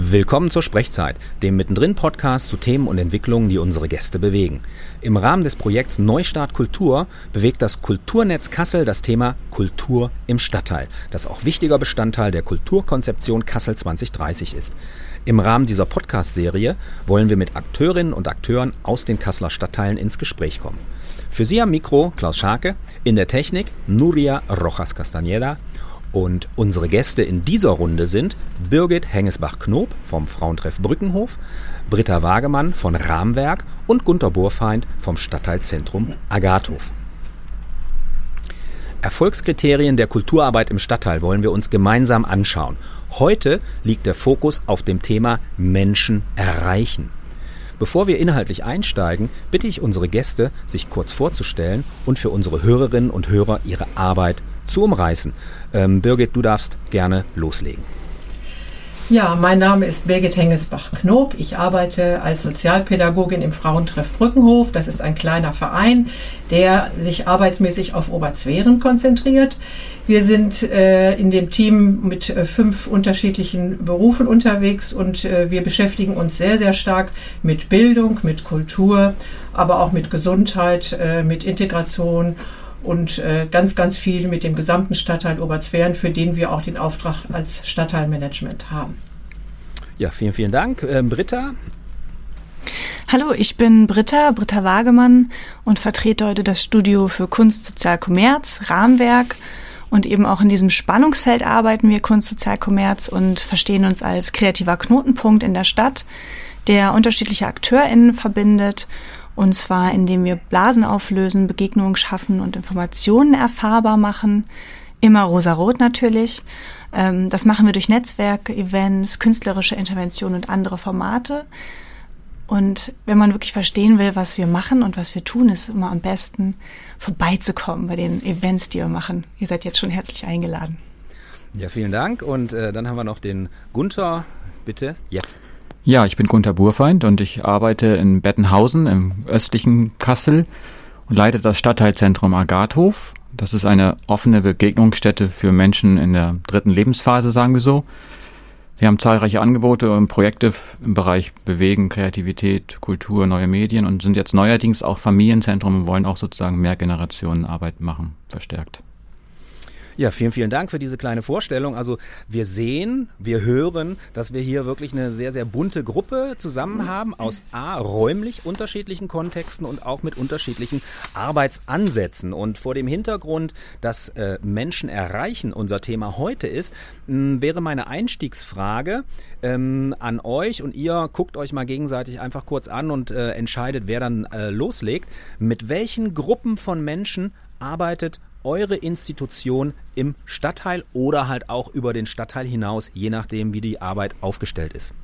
Willkommen zur Sprechzeit, dem Mittendrin-Podcast zu Themen und Entwicklungen, die unsere Gäste bewegen. Im Rahmen des Projekts Neustart Kultur bewegt das Kulturnetz Kassel das Thema Kultur im Stadtteil, das auch wichtiger Bestandteil der Kulturkonzeption Kassel 2030 ist. Im Rahmen dieser Podcast-Serie wollen wir mit Akteurinnen und Akteuren aus den Kasseler Stadtteilen ins Gespräch kommen. Für Sie am Mikro Klaus Scharke, in der Technik Nuria Rojas Castañeda und unsere Gäste in dieser Runde sind Birgit Hengesbach-Knob vom Frauentreff Brückenhof, Britta Wagemann von Rahmwerk und Gunter Burfeind vom Stadtteilzentrum Agathof. Erfolgskriterien der Kulturarbeit im Stadtteil wollen wir uns gemeinsam anschauen. Heute liegt der Fokus auf dem Thema Menschen erreichen. Bevor wir inhaltlich einsteigen, bitte ich unsere Gäste, sich kurz vorzustellen und für unsere Hörerinnen und Hörer ihre Arbeit zu umreißen. Ähm, Birgit, du darfst gerne loslegen. Ja, mein Name ist Birgit Hengesbach-Knob. Ich arbeite als Sozialpädagogin im Frauentreff Brückenhof. Das ist ein kleiner Verein, der sich arbeitsmäßig auf Oberzweren konzentriert. Wir sind äh, in dem Team mit äh, fünf unterschiedlichen Berufen unterwegs und äh, wir beschäftigen uns sehr, sehr stark mit Bildung, mit Kultur, aber auch mit Gesundheit, äh, mit Integration und äh, ganz, ganz viel mit dem gesamten Stadtteil Oberzweren, für den wir auch den Auftrag als Stadtteilmanagement haben. Ja, vielen, vielen Dank. Ähm, Britta? Hallo, ich bin Britta, Britta Wagemann und vertrete heute das Studio für Kunst, Sozial, Kommerz, Rahmenwerk. Und eben auch in diesem Spannungsfeld arbeiten wir Kunst, Sozial, Kommerz und verstehen uns als kreativer Knotenpunkt in der Stadt, der unterschiedliche AkteurInnen verbindet und zwar, indem wir Blasen auflösen, Begegnungen schaffen und Informationen erfahrbar machen. Immer rosarot natürlich. Ähm, das machen wir durch Netzwerke, Events, künstlerische Interventionen und andere Formate. Und wenn man wirklich verstehen will, was wir machen und was wir tun, ist immer am besten vorbeizukommen bei den Events, die wir machen. Ihr seid jetzt schon herzlich eingeladen. Ja, vielen Dank. Und äh, dann haben wir noch den Gunther. Bitte jetzt. Ja, ich bin Gunther Burfeind und ich arbeite in Bettenhausen im östlichen Kassel und leite das Stadtteilzentrum Agathof. Das ist eine offene Begegnungsstätte für Menschen in der dritten Lebensphase, sagen wir so. Wir haben zahlreiche Angebote und Projekte im Bereich Bewegen, Kreativität, Kultur, neue Medien und sind jetzt neuerdings auch Familienzentrum und wollen auch sozusagen mehr Generationenarbeit machen, verstärkt. Ja, vielen, vielen Dank für diese kleine Vorstellung. Also wir sehen, wir hören, dass wir hier wirklich eine sehr, sehr bunte Gruppe zusammen haben aus A, räumlich unterschiedlichen Kontexten und auch mit unterschiedlichen Arbeitsansätzen. Und vor dem Hintergrund, dass äh, Menschen erreichen unser Thema heute ist, mh, wäre meine Einstiegsfrage, ähm, an euch und ihr guckt euch mal gegenseitig einfach kurz an und äh, entscheidet, wer dann äh, loslegt. Mit welchen Gruppen von Menschen arbeitet eure Institution im Stadtteil oder halt auch über den Stadtteil hinaus, je nachdem, wie die Arbeit aufgestellt ist?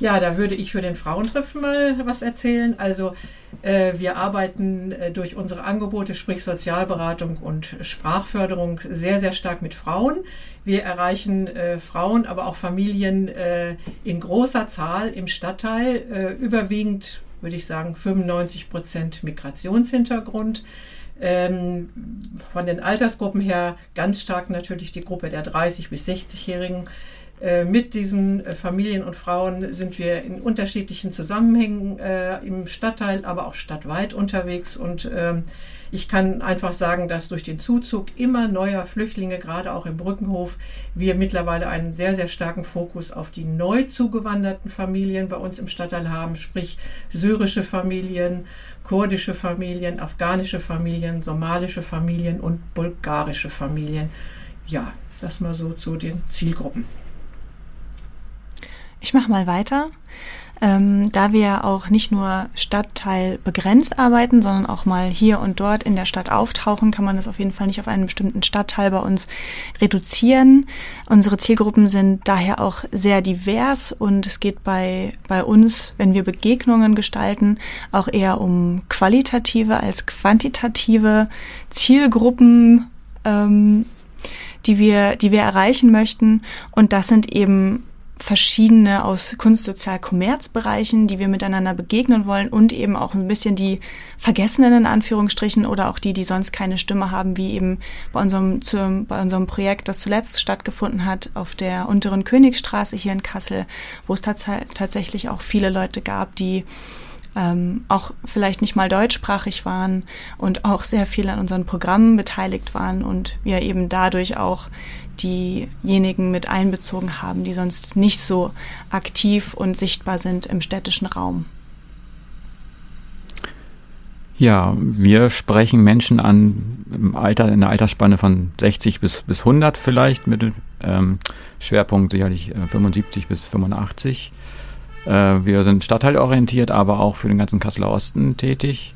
Ja, da würde ich für den Frauentreff mal was erzählen. Also äh, wir arbeiten äh, durch unsere Angebote, sprich Sozialberatung und Sprachförderung, sehr, sehr stark mit Frauen. Wir erreichen äh, Frauen, aber auch Familien äh, in großer Zahl im Stadtteil, äh, überwiegend würde ich sagen 95 Prozent Migrationshintergrund. Ähm, von den Altersgruppen her ganz stark natürlich die Gruppe der 30 bis 60-Jährigen. Äh, mit diesen äh, Familien und Frauen sind wir in unterschiedlichen Zusammenhängen äh, im Stadtteil, aber auch stadtweit unterwegs. Und ähm, ich kann einfach sagen, dass durch den Zuzug immer neuer Flüchtlinge, gerade auch im Brückenhof, wir mittlerweile einen sehr, sehr starken Fokus auf die neu zugewanderten Familien bei uns im Stadtteil haben, sprich syrische Familien, kurdische Familien, afghanische Familien, somalische Familien und bulgarische Familien. Ja, das mal so zu den Zielgruppen. Ich mache mal weiter. Ähm, da wir auch nicht nur stadtteilbegrenzt arbeiten, sondern auch mal hier und dort in der Stadt auftauchen, kann man das auf jeden Fall nicht auf einen bestimmten Stadtteil bei uns reduzieren. Unsere Zielgruppen sind daher auch sehr divers und es geht bei, bei uns, wenn wir Begegnungen gestalten, auch eher um qualitative als quantitative Zielgruppen, ähm, die wir, die wir erreichen möchten. Und das sind eben verschiedene aus Kunst, Sozial, Kommerzbereichen, die wir miteinander begegnen wollen und eben auch ein bisschen die Vergessenen in Anführungsstrichen oder auch die, die sonst keine Stimme haben, wie eben bei unserem, zu, bei unserem Projekt, das zuletzt stattgefunden hat auf der unteren Königstraße hier in Kassel, wo es tats tatsächlich auch viele Leute gab, die ähm, auch vielleicht nicht mal deutschsprachig waren und auch sehr viel an unseren Programmen beteiligt waren und wir eben dadurch auch diejenigen mit einbezogen haben, die sonst nicht so aktiv und sichtbar sind im städtischen Raum. Ja, wir sprechen Menschen an im Alter, in der Altersspanne von 60 bis, bis 100 vielleicht, mit ähm, Schwerpunkt sicherlich äh, 75 bis 85. Äh, wir sind stadtteilorientiert, aber auch für den ganzen Kasseler Osten tätig.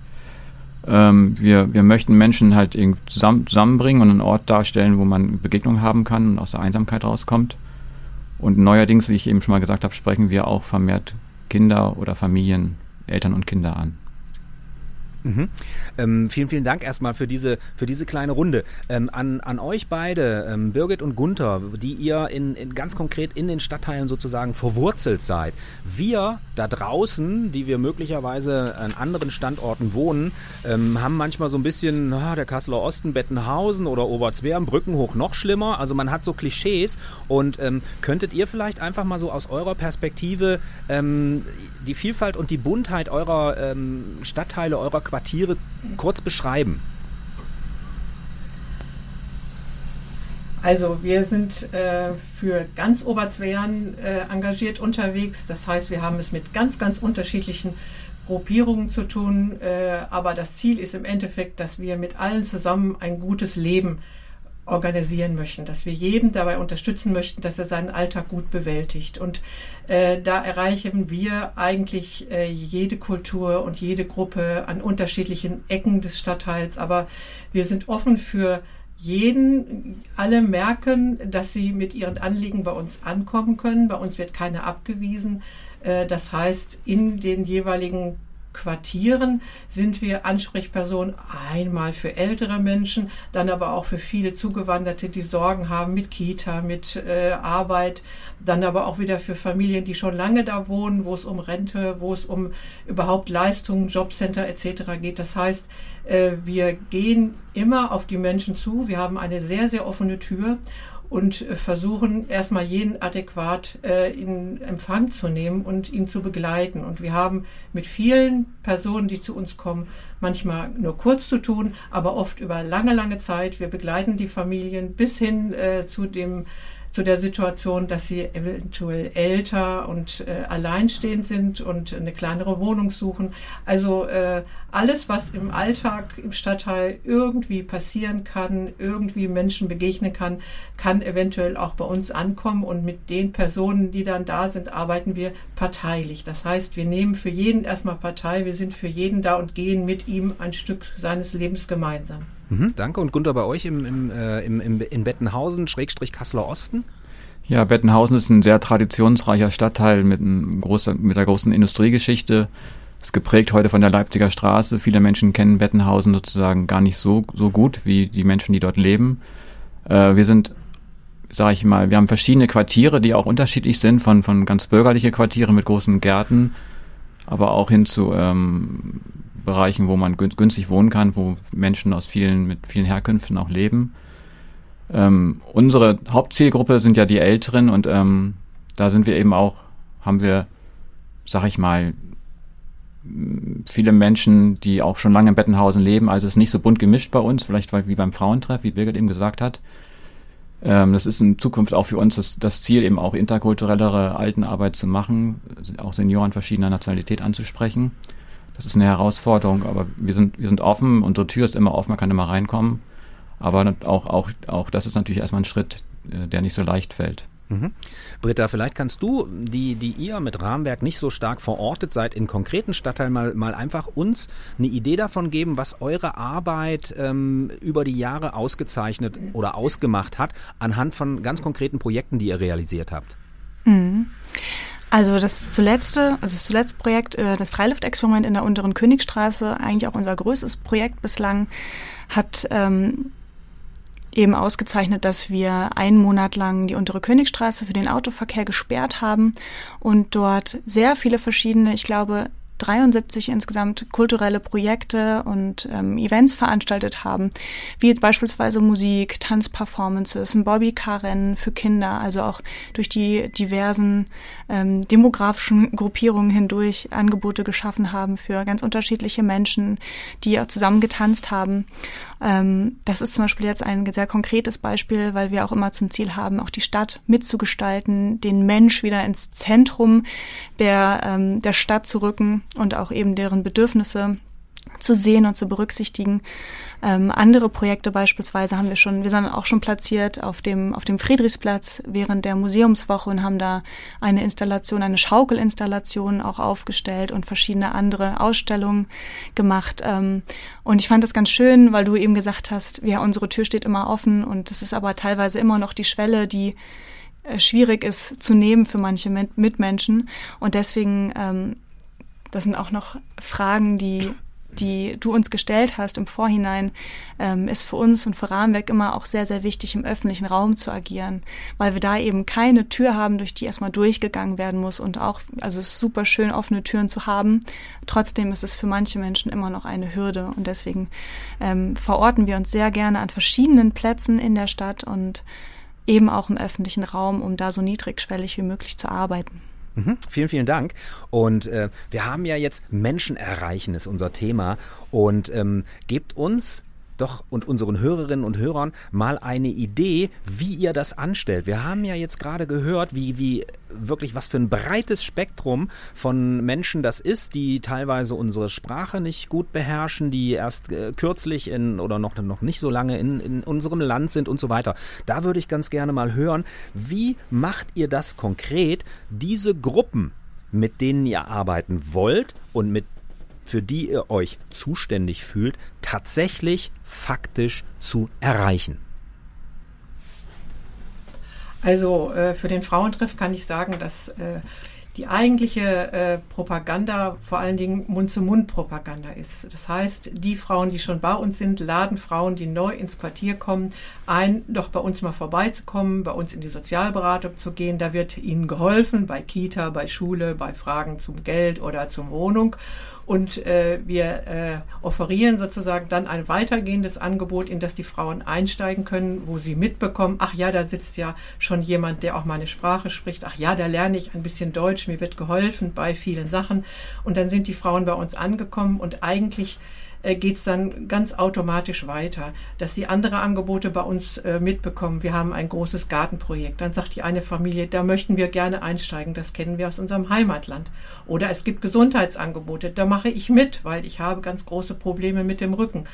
Ähm, wir, wir möchten Menschen halt irgendwie zusammen, zusammenbringen und einen Ort darstellen, wo man Begegnungen haben kann und aus der Einsamkeit rauskommt. Und neuerdings, wie ich eben schon mal gesagt habe, sprechen wir auch vermehrt Kinder oder Familien, Eltern und Kinder an. Mhm. Ähm, vielen, vielen Dank erstmal für diese, für diese kleine Runde. Ähm, an, an euch beide, ähm, Birgit und Gunther, die ihr in, in ganz konkret in den Stadtteilen sozusagen verwurzelt seid. Wir da draußen, die wir möglicherweise an anderen Standorten wohnen, ähm, haben manchmal so ein bisschen, ah, der Kasseler Osten, Bettenhausen oder Oberzweren, Brückenhoch noch schlimmer. Also man hat so Klischees und ähm, könntet ihr vielleicht einfach mal so aus eurer Perspektive ähm, die Vielfalt und die Buntheit eurer Stadtteile, eurer Qualität Quartiere kurz beschreiben? Also wir sind äh, für ganz Oberzweren äh, engagiert unterwegs. Das heißt, wir haben es mit ganz, ganz unterschiedlichen Gruppierungen zu tun. Äh, aber das Ziel ist im Endeffekt, dass wir mit allen zusammen ein gutes Leben organisieren möchten, dass wir jeden dabei unterstützen möchten, dass er seinen Alltag gut bewältigt. Und äh, da erreichen wir eigentlich äh, jede Kultur und jede Gruppe an unterschiedlichen Ecken des Stadtteils. Aber wir sind offen für jeden. Alle merken, dass sie mit ihren Anliegen bei uns ankommen können. Bei uns wird keiner abgewiesen. Äh, das heißt, in den jeweiligen Quartieren sind wir Ansprechperson einmal für ältere Menschen, dann aber auch für viele Zugewanderte, die Sorgen haben mit Kita, mit äh, Arbeit, dann aber auch wieder für Familien, die schon lange da wohnen, wo es um Rente, wo es um überhaupt Leistungen, Jobcenter etc. geht. Das heißt, äh, wir gehen immer auf die Menschen zu. Wir haben eine sehr, sehr offene Tür und versuchen erstmal jeden adäquat äh, in Empfang zu nehmen und ihn zu begleiten. Und wir haben mit vielen Personen, die zu uns kommen, manchmal nur kurz zu tun, aber oft über lange, lange Zeit. Wir begleiten die Familien bis hin äh, zu dem zu der Situation, dass sie eventuell älter und äh, alleinstehend sind und eine kleinere Wohnung suchen. Also äh, alles, was im Alltag im Stadtteil irgendwie passieren kann, irgendwie Menschen begegnen kann, kann eventuell auch bei uns ankommen. Und mit den Personen, die dann da sind, arbeiten wir parteilich. Das heißt, wir nehmen für jeden erstmal Partei, wir sind für jeden da und gehen mit ihm ein Stück seines Lebens gemeinsam. Mhm, danke. Und Gunter, bei euch im, im, äh, im, im, in Bettenhausen, Schrägstrich Kasseler Osten? Ja, Bettenhausen ist ein sehr traditionsreicher Stadtteil mit, einem großen, mit einer großen Industriegeschichte. Ist geprägt heute von der Leipziger Straße. Viele Menschen kennen Bettenhausen sozusagen gar nicht so, so gut wie die Menschen, die dort leben. Äh, wir sind, sage ich mal, wir haben verschiedene Quartiere, die auch unterschiedlich sind, von, von ganz bürgerliche Quartiere mit großen Gärten, aber auch hin zu ähm, Bereichen, wo man günstig wohnen kann, wo Menschen aus vielen, mit vielen Herkünften auch leben. Ähm, unsere Hauptzielgruppe sind ja die Älteren und ähm, da sind wir eben auch, haben wir, sag ich mal, viele Menschen, die auch schon lange in Bettenhausen leben. Also es ist nicht so bunt gemischt bei uns, vielleicht wie beim Frauentreff, wie Birgit eben gesagt hat. Ähm, das ist in Zukunft auch für uns das, das, Ziel, eben auch interkulturellere Altenarbeit zu machen, auch Senioren verschiedener Nationalität anzusprechen. Das ist eine Herausforderung, aber wir sind, wir sind offen, unsere Tür ist immer offen, man kann immer reinkommen. Aber auch, auch, auch das ist natürlich erstmal ein Schritt, äh, der nicht so leicht fällt. Mhm. Britta, vielleicht kannst du, die, die ihr mit Rahmenwerk nicht so stark verortet seid, in konkreten Stadtteilen mal, mal einfach uns eine Idee davon geben, was eure Arbeit ähm, über die Jahre ausgezeichnet oder ausgemacht hat, anhand von ganz konkreten Projekten, die ihr realisiert habt. Mhm. Also das zuletzte, also das zuletzt Projekt, äh, das Freiluftexperiment in der unteren Königstraße, eigentlich auch unser größtes Projekt bislang, hat ähm, eben ausgezeichnet, dass wir einen Monat lang die untere Königstraße für den Autoverkehr gesperrt haben und dort sehr viele verschiedene, ich glaube, 73 insgesamt kulturelle Projekte und ähm, Events veranstaltet haben, wie beispielsweise Musik, Tanzperformances, ein Bobbycar-Rennen für Kinder, also auch durch die diversen ähm, demografischen Gruppierungen hindurch Angebote geschaffen haben für ganz unterschiedliche Menschen, die auch zusammen getanzt haben. Ähm, das ist zum Beispiel jetzt ein sehr konkretes Beispiel, weil wir auch immer zum Ziel haben, auch die Stadt mitzugestalten, den Mensch wieder ins Zentrum der, ähm, der Stadt zu rücken und auch eben deren Bedürfnisse zu sehen und zu berücksichtigen. Ähm, andere Projekte beispielsweise haben wir schon, wir sind auch schon platziert auf dem, auf dem Friedrichsplatz während der Museumswoche und haben da eine Installation, eine Schaukelinstallation auch aufgestellt und verschiedene andere Ausstellungen gemacht. Ähm, und ich fand das ganz schön, weil du eben gesagt hast, ja, unsere Tür steht immer offen und es ist aber teilweise immer noch die Schwelle, die äh, schwierig ist zu nehmen für manche Mitmenschen. Und deswegen, ähm, das sind auch noch Fragen, die die du uns gestellt hast im Vorhinein, ähm, ist für uns und für Rahmenwerk immer auch sehr, sehr wichtig, im öffentlichen Raum zu agieren, weil wir da eben keine Tür haben, durch die erstmal durchgegangen werden muss und auch, also es ist super schön, offene Türen zu haben. Trotzdem ist es für manche Menschen immer noch eine Hürde und deswegen ähm, verorten wir uns sehr gerne an verschiedenen Plätzen in der Stadt und eben auch im öffentlichen Raum, um da so niedrigschwellig wie möglich zu arbeiten. Mhm, vielen, vielen Dank. Und äh, wir haben ja jetzt Menschen erreichen, ist unser Thema. Und ähm, gebt uns doch und unseren Hörerinnen und Hörern mal eine Idee, wie ihr das anstellt. Wir haben ja jetzt gerade gehört, wie, wie wirklich was für ein breites Spektrum von Menschen das ist, die teilweise unsere Sprache nicht gut beherrschen, die erst äh, kürzlich in oder noch, noch nicht so lange in, in unserem Land sind und so weiter. Da würde ich ganz gerne mal hören, wie macht ihr das konkret, diese Gruppen mit denen ihr arbeiten wollt und mit für die ihr euch zuständig fühlt, tatsächlich faktisch zu erreichen? Also äh, für den Frauentreff kann ich sagen, dass äh, die eigentliche äh, Propaganda vor allen Dingen Mund-zu-Mund-Propaganda ist. Das heißt, die Frauen, die schon bei uns sind, laden Frauen, die neu ins Quartier kommen, ein, doch bei uns mal vorbeizukommen, bei uns in die Sozialberatung zu gehen. Da wird ihnen geholfen bei Kita, bei Schule, bei Fragen zum Geld oder zur Wohnung. Und äh, wir äh, offerieren sozusagen dann ein weitergehendes Angebot, in das die Frauen einsteigen können, wo sie mitbekommen, ach ja, da sitzt ja schon jemand, der auch meine Sprache spricht. Ach ja, da lerne ich ein bisschen Deutsch, mir wird geholfen bei vielen Sachen. Und dann sind die Frauen bei uns angekommen und eigentlich äh, geht es dann ganz automatisch weiter, dass sie andere Angebote bei uns äh, mitbekommen. Wir haben ein großes Gartenprojekt. Dann sagt die eine Familie, da möchten wir gerne einsteigen. Das kennen wir aus unserem Heimatland. Oder es gibt Gesundheitsangebote. Da mache ich mit, weil ich habe ganz große Probleme mit dem Rücken.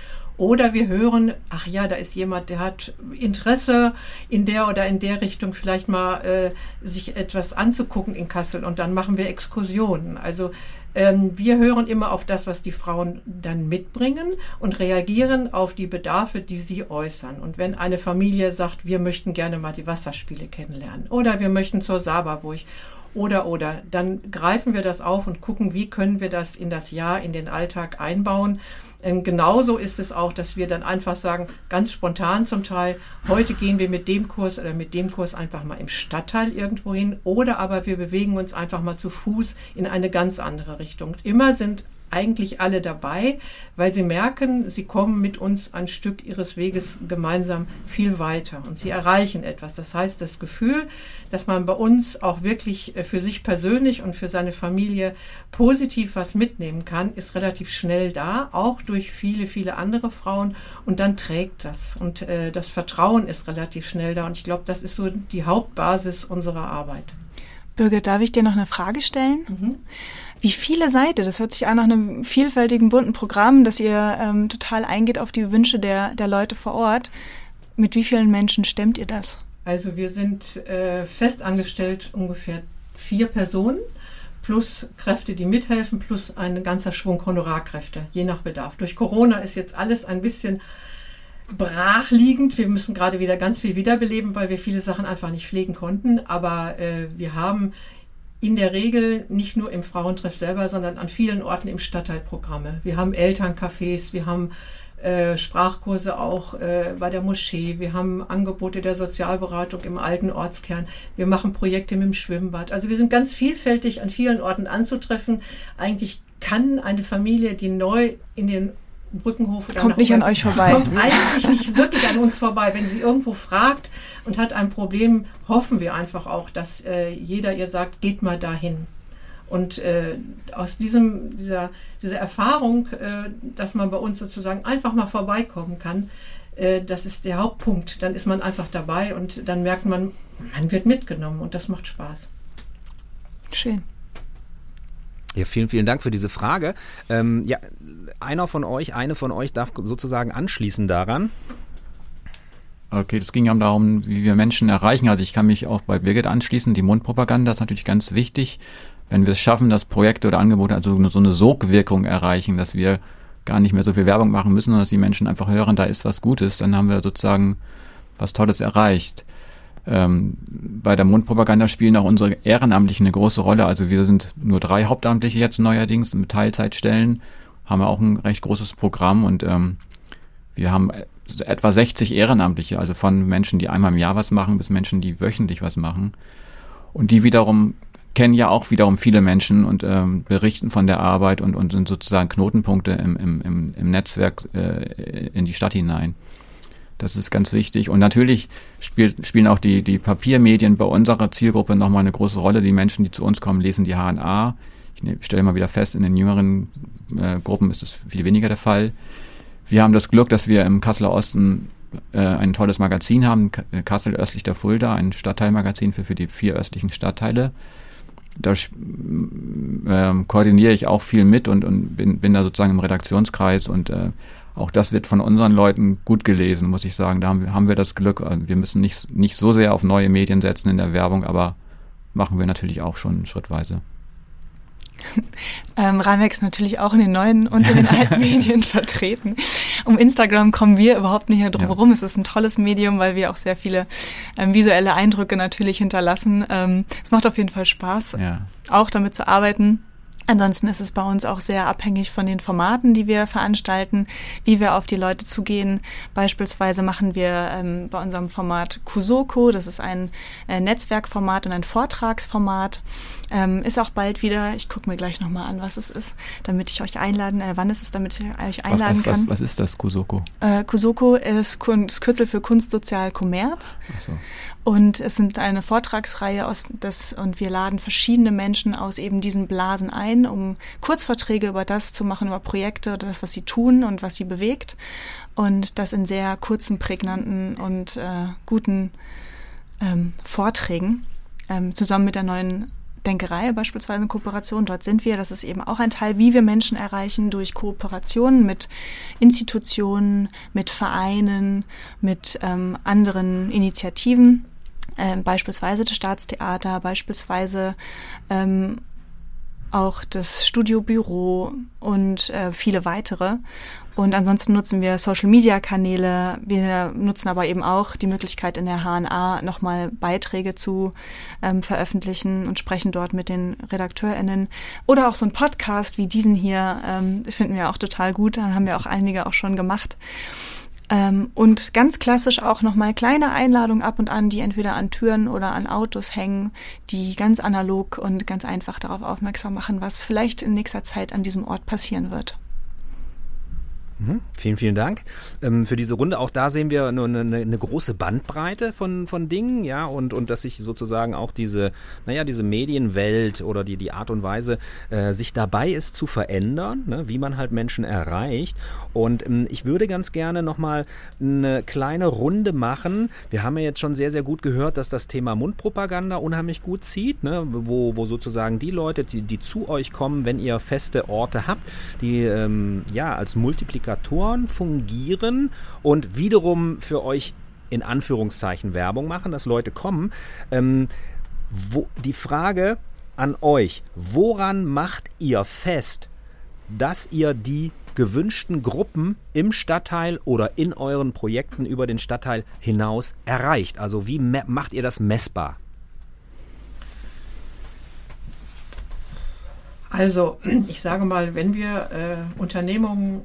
Oder wir hören, ach ja, da ist jemand, der hat Interesse in der oder in der Richtung vielleicht mal äh, sich etwas anzugucken in Kassel und dann machen wir Exkursionen. Also ähm, wir hören immer auf das, was die Frauen dann mitbringen und reagieren auf die Bedarfe, die sie äußern. Und wenn eine Familie sagt, wir möchten gerne mal die Wasserspiele kennenlernen oder wir möchten zur Saberburg oder oder, dann greifen wir das auf und gucken, wie können wir das in das Jahr, in den Alltag einbauen. Ähm, genauso ist es auch, dass wir dann einfach sagen, ganz spontan zum Teil, heute gehen wir mit dem Kurs oder mit dem Kurs einfach mal im Stadtteil irgendwo hin oder aber wir bewegen uns einfach mal zu Fuß in eine ganz andere Richtung. Immer sind eigentlich alle dabei, weil sie merken, sie kommen mit uns ein Stück ihres Weges gemeinsam viel weiter und sie erreichen etwas. Das heißt, das Gefühl, dass man bei uns auch wirklich äh, für sich persönlich und für seine Familie positiv was mitnehmen kann, ist relativ schnell da, auch durch viele, viele andere Frauen und dann trägt das und äh, das Vertrauen ist relativ schnell da und ich glaube, das ist so die Hauptbasis unserer Arbeit. Birgit, darf ich dir noch eine Frage stellen? Mhm. Wie viele seid ihr? Das hört sich an nach einem vielfältigen, bunten Programm, dass ihr ähm, total eingeht auf die Wünsche der, der Leute vor Ort. Mit wie vielen Menschen stemmt ihr das? Also wir sind äh, fest angestellt ungefähr vier Personen plus Kräfte, die mithelfen, plus ein ganzer Schwung Honorarkräfte, je nach Bedarf. Durch Corona ist jetzt alles ein bisschen brachliegend. Wir müssen gerade wieder ganz viel wiederbeleben, weil wir viele Sachen einfach nicht pflegen konnten. Aber äh, wir haben in der Regel nicht nur im Frauentreff selber, sondern an vielen Orten im Stadtteil Programme. Wir haben Elterncafés, wir haben äh, Sprachkurse auch äh, bei der Moschee. Wir haben Angebote der Sozialberatung im alten Ortskern. Wir machen Projekte mit dem Schwimmbad. Also wir sind ganz vielfältig an vielen Orten anzutreffen. Eigentlich kann eine Familie, die neu in den Brückenhof oder kommt nicht an euch vorbei. Kommt eigentlich nicht wirklich an uns vorbei. Wenn sie irgendwo fragt und hat ein Problem, hoffen wir einfach auch, dass äh, jeder ihr sagt, geht mal dahin. Und äh, aus diesem, dieser, dieser Erfahrung, äh, dass man bei uns sozusagen einfach mal vorbeikommen kann, äh, das ist der Hauptpunkt. Dann ist man einfach dabei und dann merkt man, man wird mitgenommen und das macht Spaß. Schön. Ja, vielen, vielen Dank für diese Frage. Ähm, ja, einer von euch, eine von euch darf sozusagen anschließen daran. Okay, das ging ja darum, wie wir Menschen erreichen. Also ich kann mich auch bei Birgit anschließen. Die Mundpropaganda ist natürlich ganz wichtig. Wenn wir es schaffen, dass Projekte oder Angebote also so eine Sogwirkung erreichen, dass wir gar nicht mehr so viel Werbung machen müssen, sondern dass die Menschen einfach hören, da ist was Gutes, dann haben wir sozusagen was Tolles erreicht. Ähm, bei der Mundpropaganda spielen auch unsere Ehrenamtlichen eine große Rolle. Also wir sind nur drei Hauptamtliche jetzt neuerdings mit Teilzeitstellen, haben wir auch ein recht großes Programm und ähm, wir haben etwa 60 Ehrenamtliche, also von Menschen, die einmal im Jahr was machen, bis Menschen, die wöchentlich was machen. Und die wiederum kennen ja auch wiederum viele Menschen und ähm, berichten von der Arbeit und, und sind sozusagen Knotenpunkte im, im, im Netzwerk äh, in die Stadt hinein. Das ist ganz wichtig. Und natürlich spielt, spielen auch die, die Papiermedien bei unserer Zielgruppe nochmal eine große Rolle. Die Menschen, die zu uns kommen, lesen die HNA. Ich ne, stelle mal wieder fest, in den jüngeren äh, Gruppen ist das viel weniger der Fall. Wir haben das Glück, dass wir im Kasseler Osten äh, ein tolles Magazin haben, äh, Kassel östlich der Fulda, ein Stadtteilmagazin für, für die vier östlichen Stadtteile. Da äh, koordiniere ich auch viel mit und, und bin, bin da sozusagen im Redaktionskreis und äh, auch das wird von unseren Leuten gut gelesen, muss ich sagen. Da haben wir, haben wir das Glück. Also wir müssen nicht, nicht so sehr auf neue Medien setzen in der Werbung, aber machen wir natürlich auch schon schrittweise. Ähm, ist natürlich auch in den neuen und in den alten Medien vertreten. Um Instagram kommen wir überhaupt nicht drum herum. Ja. Es ist ein tolles Medium, weil wir auch sehr viele ähm, visuelle Eindrücke natürlich hinterlassen. Ähm, es macht auf jeden Fall Spaß, ja. auch damit zu arbeiten. Ansonsten ist es bei uns auch sehr abhängig von den Formaten, die wir veranstalten, wie wir auf die Leute zugehen. Beispielsweise machen wir ähm, bei unserem Format Kusoko, das ist ein äh, Netzwerkformat und ein Vortragsformat. Ähm, ist auch bald wieder, ich gucke mir gleich nochmal an, was es ist, damit ich euch einladen, äh, wann ist es, damit ich euch einladen was, was, kann. Was, was ist das Kusoko? Äh, Kusoko ist das Kürzel für Kunst, Sozial, Kommerz. Ach so. Und es sind eine Vortragsreihe aus das, und wir laden verschiedene Menschen aus eben diesen Blasen ein, um Kurzvorträge über das zu machen, über Projekte oder das, was sie tun und was sie bewegt. Und das in sehr kurzen, prägnanten und äh, guten ähm, Vorträgen ähm, zusammen mit der neuen Denkerei beispielsweise in Kooperation. Dort sind wir. Das ist eben auch ein Teil, wie wir Menschen erreichen durch Kooperationen mit Institutionen, mit Vereinen, mit ähm, anderen Initiativen äh, beispielsweise das Staatstheater, beispielsweise ähm, auch das Studiobüro und äh, viele weitere. Und ansonsten nutzen wir Social-Media-Kanäle. Wir nutzen aber eben auch die Möglichkeit, in der HNA nochmal Beiträge zu ähm, veröffentlichen und sprechen dort mit den RedakteurInnen. Oder auch so ein Podcast wie diesen hier ähm, finden wir auch total gut. Da haben wir auch einige auch schon gemacht. Ähm, und ganz klassisch auch nochmal kleine Einladungen ab und an, die entweder an Türen oder an Autos hängen, die ganz analog und ganz einfach darauf aufmerksam machen, was vielleicht in nächster Zeit an diesem Ort passieren wird. Mhm. Vielen, vielen Dank ähm, für diese Runde. Auch da sehen wir eine, eine, eine, große Bandbreite von, von Dingen, ja, und, und dass sich sozusagen auch diese, naja, diese Medienwelt oder die, die Art und Weise äh, sich dabei ist zu verändern, ne, wie man halt Menschen erreicht. Und ähm, ich würde ganz gerne nochmal eine kleine Runde machen. Wir haben ja jetzt schon sehr, sehr gut gehört, dass das Thema Mundpropaganda unheimlich gut zieht, ne, wo, wo sozusagen die Leute, die, die zu euch kommen, wenn ihr feste Orte habt, die ähm, ja als Multiplikator Multiplikatoren fungieren und wiederum für euch in Anführungszeichen Werbung machen, dass Leute kommen. Ähm, wo, die Frage an euch, woran macht ihr fest, dass ihr die gewünschten Gruppen im Stadtteil oder in euren Projekten über den Stadtteil hinaus erreicht? Also wie macht ihr das messbar? Also ich sage mal, wenn wir äh, Unternehmungen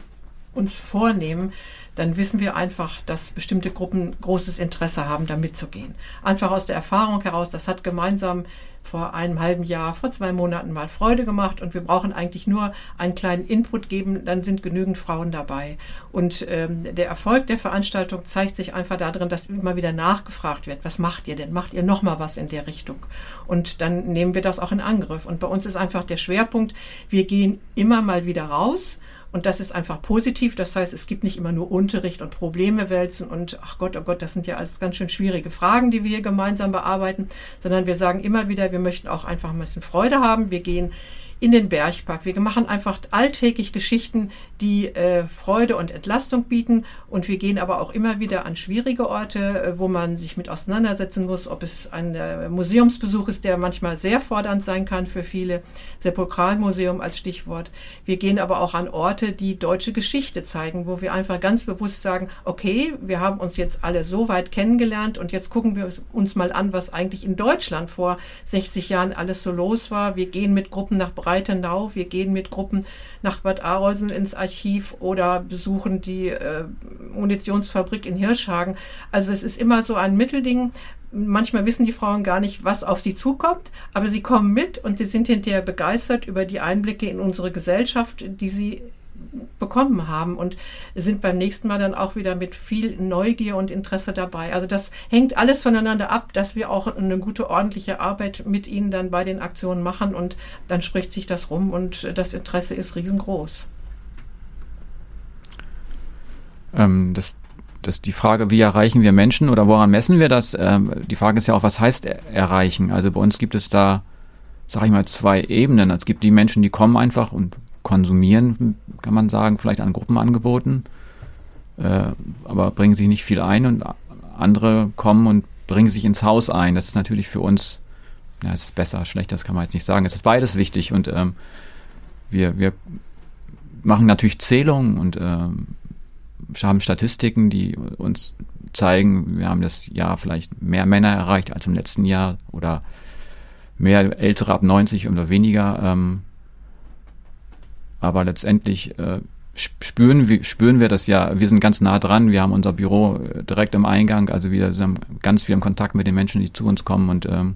uns vornehmen, dann wissen wir einfach, dass bestimmte Gruppen großes Interesse haben, da mitzugehen. Einfach aus der Erfahrung heraus, das hat gemeinsam vor einem halben Jahr, vor zwei Monaten mal Freude gemacht und wir brauchen eigentlich nur einen kleinen Input geben, dann sind genügend Frauen dabei. Und ähm, der Erfolg der Veranstaltung zeigt sich einfach darin, dass immer wieder nachgefragt wird, was macht ihr denn? Macht ihr noch mal was in der Richtung? Und dann nehmen wir das auch in Angriff. Und bei uns ist einfach der Schwerpunkt, wir gehen immer mal wieder raus und das ist einfach positiv. Das heißt, es gibt nicht immer nur Unterricht und Probleme wälzen und ach Gott, oh Gott, das sind ja alles ganz schön schwierige Fragen, die wir hier gemeinsam bearbeiten, sondern wir sagen immer wieder, wir möchten auch einfach ein bisschen Freude haben. Wir gehen in den Bergpark. Wir machen einfach alltäglich Geschichten, die äh, Freude und Entlastung bieten. Und wir gehen aber auch immer wieder an schwierige Orte, äh, wo man sich mit auseinandersetzen muss, ob es ein äh, Museumsbesuch ist, der manchmal sehr fordernd sein kann für viele. Sepulkralmuseum als Stichwort. Wir gehen aber auch an Orte, die deutsche Geschichte zeigen, wo wir einfach ganz bewusst sagen, okay, wir haben uns jetzt alle so weit kennengelernt und jetzt gucken wir uns mal an, was eigentlich in Deutschland vor 60 Jahren alles so los war. Wir gehen mit Gruppen nach Breitenau, wir gehen mit Gruppen nach Bad Arolsen ins Archiv oder besuchen die äh, Munitionsfabrik in Hirschhagen. Also es ist immer so ein Mittelding. Manchmal wissen die Frauen gar nicht, was auf sie zukommt, aber sie kommen mit und sie sind hinterher begeistert über die Einblicke in unsere Gesellschaft, die sie bekommen haben und sind beim nächsten Mal dann auch wieder mit viel Neugier und Interesse dabei. Also das hängt alles voneinander ab, dass wir auch eine gute, ordentliche Arbeit mit ihnen dann bei den Aktionen machen und dann spricht sich das rum und das Interesse ist riesengroß. Ähm, das, das die Frage, wie erreichen wir Menschen oder woran messen wir das? Ähm, die Frage ist ja auch, was heißt er erreichen? Also bei uns gibt es da, sag ich mal, zwei Ebenen. Es gibt die Menschen, die kommen einfach und konsumieren, kann man sagen, vielleicht an Gruppenangeboten, äh, aber bringen sich nicht viel ein und andere kommen und bringen sich ins Haus ein. Das ist natürlich für uns, ja, es ist besser, schlecht, das kann man jetzt nicht sagen. Es ist beides wichtig und ähm, wir, wir machen natürlich Zählungen und ähm, haben Statistiken, die uns zeigen, wir haben das Jahr vielleicht mehr Männer erreicht als im letzten Jahr oder mehr Ältere ab 90 oder weniger. Ähm, aber letztendlich äh, spüren, wir, spüren wir das ja. Wir sind ganz nah dran. Wir haben unser Büro äh, direkt im Eingang. Also wir sind ganz viel im Kontakt mit den Menschen, die zu uns kommen. Und ähm,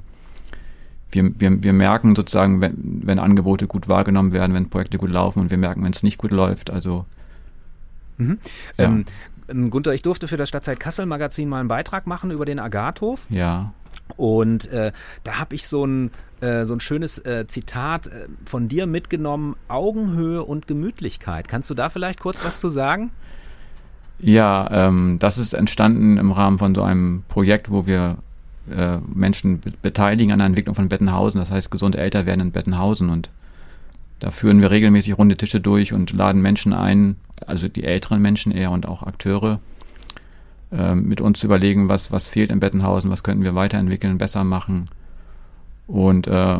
wir, wir, wir merken sozusagen, wenn, wenn Angebote gut wahrgenommen werden, wenn Projekte gut laufen. Und wir merken, wenn es nicht gut läuft. Also mhm. ja. ähm, Gunther, ich durfte für das Stadtzeit Kassel Magazin mal einen Beitrag machen über den Agathof. Ja. Und äh, da habe ich so ein, äh, so ein schönes äh, Zitat äh, von dir mitgenommen, Augenhöhe und Gemütlichkeit. Kannst du da vielleicht kurz was zu sagen? Ja, ähm, das ist entstanden im Rahmen von so einem Projekt, wo wir äh, Menschen be beteiligen an der Entwicklung von Bettenhausen, das heißt gesund älter werden in Bettenhausen und da führen wir regelmäßig runde Tische durch und laden Menschen ein, also die älteren Menschen eher und auch Akteure, mit uns zu überlegen, was, was fehlt in Bettenhausen, was könnten wir weiterentwickeln, besser machen. Und äh,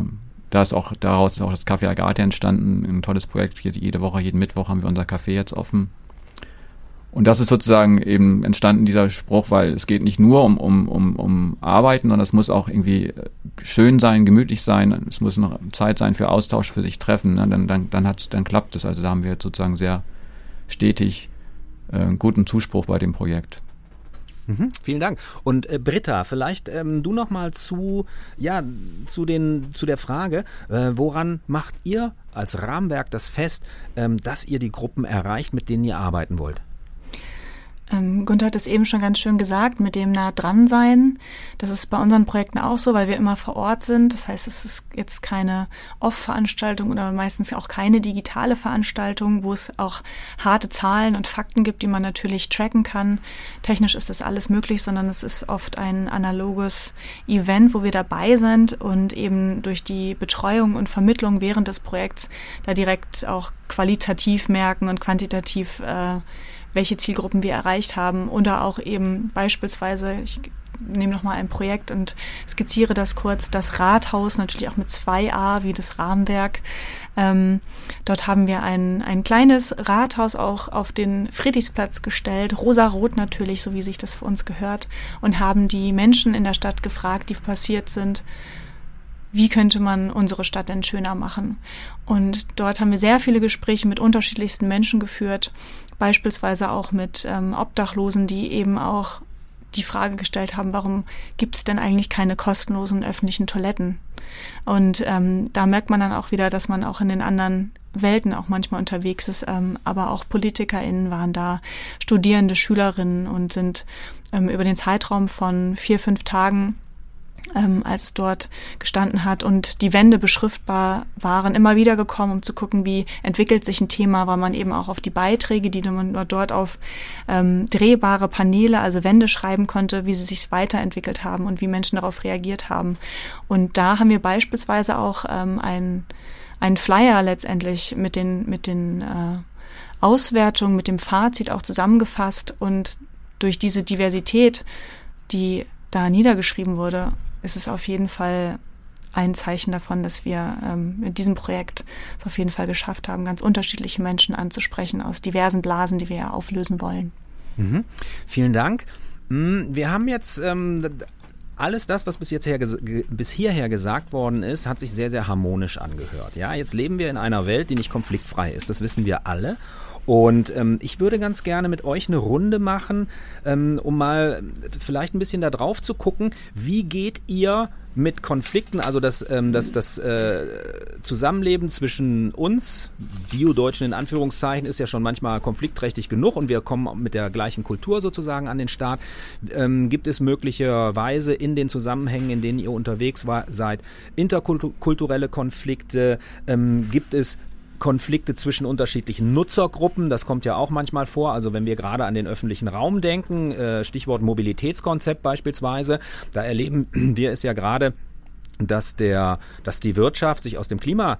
da ist auch, daraus ist auch das Café Agathe entstanden, ein tolles Projekt. Jede Woche, jeden Mittwoch haben wir unser Café jetzt offen. Und das ist sozusagen eben entstanden, dieser Spruch, weil es geht nicht nur um, um, um, um Arbeiten, sondern es muss auch irgendwie schön sein, gemütlich sein. Es muss noch Zeit sein für Austausch, für sich treffen. Ne? Dann, dann, dann, hat's, dann klappt es. Also da haben wir jetzt sozusagen sehr stetig äh, guten Zuspruch bei dem Projekt. Mhm, vielen Dank. Und äh, Britta, vielleicht ähm, du noch mal zu ja zu den zu der Frage, äh, woran macht ihr als Rahmenwerk das fest, ähm, dass ihr die Gruppen erreicht, mit denen ihr arbeiten wollt? Ähm, Gunther hat es eben schon ganz schön gesagt, mit dem nah dran sein. Das ist bei unseren Projekten auch so, weil wir immer vor Ort sind. Das heißt, es ist jetzt keine Off-Veranstaltung oder meistens auch keine digitale Veranstaltung, wo es auch harte Zahlen und Fakten gibt, die man natürlich tracken kann. Technisch ist das alles möglich, sondern es ist oft ein analoges Event, wo wir dabei sind und eben durch die Betreuung und Vermittlung während des Projekts da direkt auch qualitativ merken und quantitativ äh, welche Zielgruppen wir erreicht haben oder auch eben beispielsweise, ich nehme nochmal ein Projekt und skizziere das kurz, das Rathaus, natürlich auch mit zwei A wie das Rahmenwerk. Ähm, dort haben wir ein, ein kleines Rathaus auch auf den Friedrichsplatz gestellt, rosa-rot natürlich, so wie sich das für uns gehört, und haben die Menschen in der Stadt gefragt, die passiert sind, wie könnte man unsere Stadt denn schöner machen? Und dort haben wir sehr viele Gespräche mit unterschiedlichsten Menschen geführt, beispielsweise auch mit ähm, Obdachlosen, die eben auch die Frage gestellt haben, warum gibt es denn eigentlich keine kostenlosen öffentlichen Toiletten? Und ähm, da merkt man dann auch wieder, dass man auch in den anderen Welten auch manchmal unterwegs ist, ähm, aber auch PolitikerInnen waren da, Studierende, Schülerinnen und sind ähm, über den Zeitraum von vier, fünf Tagen ähm, als es dort gestanden hat und die Wände beschriftbar waren, immer wieder gekommen, um zu gucken, wie entwickelt sich ein Thema, weil man eben auch auf die Beiträge, die man dort auf ähm, drehbare Paneele, also Wände schreiben konnte, wie sie sich weiterentwickelt haben und wie Menschen darauf reagiert haben. Und da haben wir beispielsweise auch ähm, ein ein Flyer letztendlich mit den, mit den äh, Auswertungen, mit dem Fazit auch zusammengefasst und durch diese Diversität, die da niedergeschrieben wurde, ist es auf jeden Fall ein Zeichen davon, dass wir ähm, mit diesem Projekt es auf jeden Fall geschafft haben, ganz unterschiedliche Menschen anzusprechen aus diversen Blasen, die wir ja auflösen wollen. Mhm. Vielen Dank. Hm, wir haben jetzt ähm, alles das, was bis, jetzt her, bis hierher gesagt worden ist, hat sich sehr, sehr harmonisch angehört. Ja, jetzt leben wir in einer Welt, die nicht konfliktfrei ist. Das wissen wir alle. Und ähm, ich würde ganz gerne mit euch eine Runde machen, ähm, um mal vielleicht ein bisschen da drauf zu gucken, wie geht ihr mit Konflikten, also das, ähm, das, das äh, Zusammenleben zwischen uns, Bio-Deutschen in Anführungszeichen, ist ja schon manchmal konfliktträchtig genug und wir kommen mit der gleichen Kultur sozusagen an den Start. Ähm, gibt es möglicherweise in den Zusammenhängen, in denen ihr unterwegs war, seid, interkulturelle Konflikte? Ähm, gibt es Konflikte zwischen unterschiedlichen Nutzergruppen. Das kommt ja auch manchmal vor. Also wenn wir gerade an den öffentlichen Raum denken, äh, Stichwort Mobilitätskonzept beispielsweise, da erleben wir es ja gerade, dass der, dass die Wirtschaft sich aus dem Klima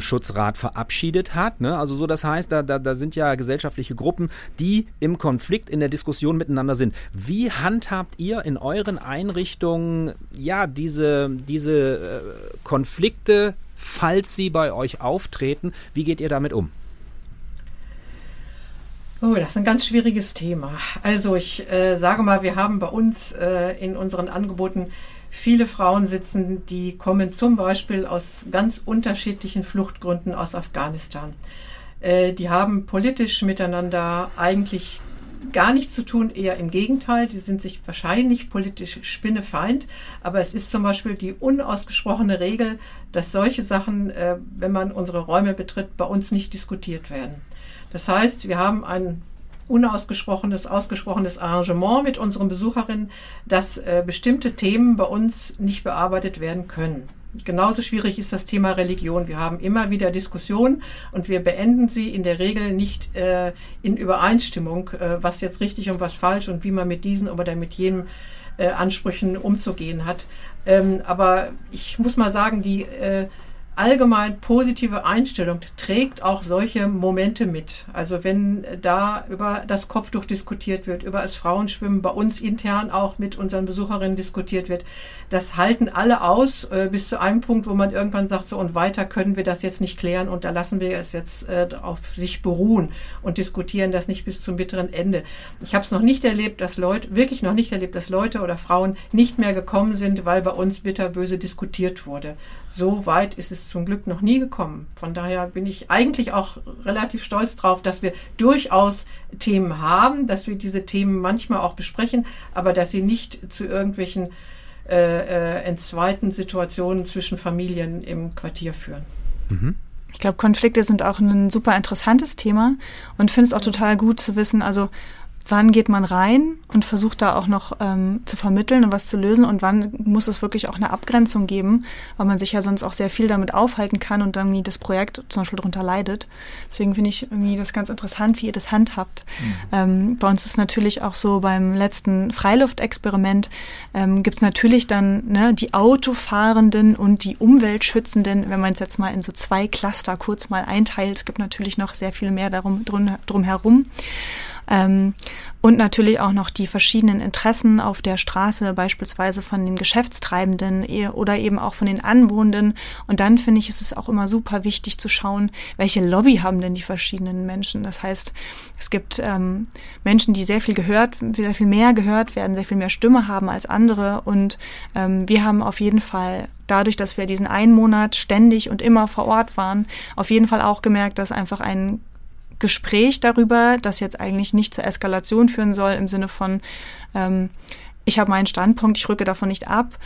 Schutzrat verabschiedet hat. Ne? Also so, das heißt, da, da, da sind ja gesellschaftliche Gruppen, die im Konflikt, in der Diskussion miteinander sind. Wie handhabt ihr in euren Einrichtungen ja diese, diese äh, Konflikte falls sie bei euch auftreten. Wie geht ihr damit um? Oh, das ist ein ganz schwieriges Thema. Also ich äh, sage mal, wir haben bei uns äh, in unseren Angeboten viele Frauen sitzen, die kommen zum Beispiel aus ganz unterschiedlichen Fluchtgründen aus Afghanistan. Äh, die haben politisch miteinander eigentlich gar nichts zu tun, eher im Gegenteil. Die sind sich wahrscheinlich politisch spinnefeind. Aber es ist zum Beispiel die unausgesprochene Regel, dass solche Sachen, äh, wenn man unsere Räume betritt, bei uns nicht diskutiert werden. Das heißt, wir haben ein unausgesprochenes, ausgesprochenes Arrangement mit unseren Besucherinnen, dass äh, bestimmte Themen bei uns nicht bearbeitet werden können. Genauso schwierig ist das Thema Religion. Wir haben immer wieder Diskussionen und wir beenden sie in der Regel nicht äh, in Übereinstimmung, äh, was jetzt richtig und was falsch und wie man mit diesen oder mit jenem äh, Ansprüchen umzugehen hat. Ähm, aber ich muss mal sagen, die äh, allgemein positive Einstellung trägt auch solche Momente mit. Also wenn da über das Kopftuch diskutiert wird, über das Frauenschwimmen, bei uns intern auch mit unseren Besucherinnen diskutiert wird, das halten alle aus äh, bis zu einem Punkt, wo man irgendwann sagt, so und weiter können wir das jetzt nicht klären und da lassen wir es jetzt äh, auf sich beruhen und diskutieren das nicht bis zum bitteren Ende. Ich habe es noch nicht erlebt, dass Leute, wirklich noch nicht erlebt, dass Leute oder Frauen nicht mehr gekommen sind, weil bei uns bitterböse diskutiert wurde, so weit ist es zum Glück noch nie gekommen. Von daher bin ich eigentlich auch relativ stolz drauf, dass wir durchaus Themen haben, dass wir diese Themen manchmal auch besprechen, aber dass sie nicht zu irgendwelchen äh, äh, entzweiten Situationen zwischen Familien im Quartier führen. Mhm. Ich glaube, Konflikte sind auch ein super interessantes Thema und finde es auch total gut zu wissen, also wann geht man rein und versucht da auch noch ähm, zu vermitteln und was zu lösen und wann muss es wirklich auch eine Abgrenzung geben, weil man sich ja sonst auch sehr viel damit aufhalten kann und dann irgendwie das Projekt zum Beispiel darunter leidet. Deswegen finde ich irgendwie das ganz interessant, wie ihr das handhabt. Mhm. Ähm, bei uns ist natürlich auch so beim letzten Freiluftexperiment ähm, gibt es natürlich dann ne, die Autofahrenden und die Umweltschützenden, wenn man es jetzt mal in so zwei Cluster kurz mal einteilt. Es gibt natürlich noch sehr viel mehr darum drum, drum herum. Ähm, und natürlich auch noch die verschiedenen Interessen auf der Straße, beispielsweise von den Geschäftstreibenden e- oder eben auch von den Anwohnenden. Und dann finde ich, ist es auch immer super wichtig zu schauen, welche Lobby haben denn die verschiedenen Menschen. Das heißt, es gibt ähm, Menschen, die sehr viel gehört, sehr viel mehr gehört werden, sehr viel mehr Stimme haben als andere. Und ähm, wir haben auf jeden Fall dadurch, dass wir diesen einen Monat ständig und immer vor Ort waren, auf jeden Fall auch gemerkt, dass einfach ein Gespräch darüber, das jetzt eigentlich nicht zur Eskalation führen soll, im Sinne von, ähm, ich habe meinen Standpunkt, ich rücke davon nicht ab,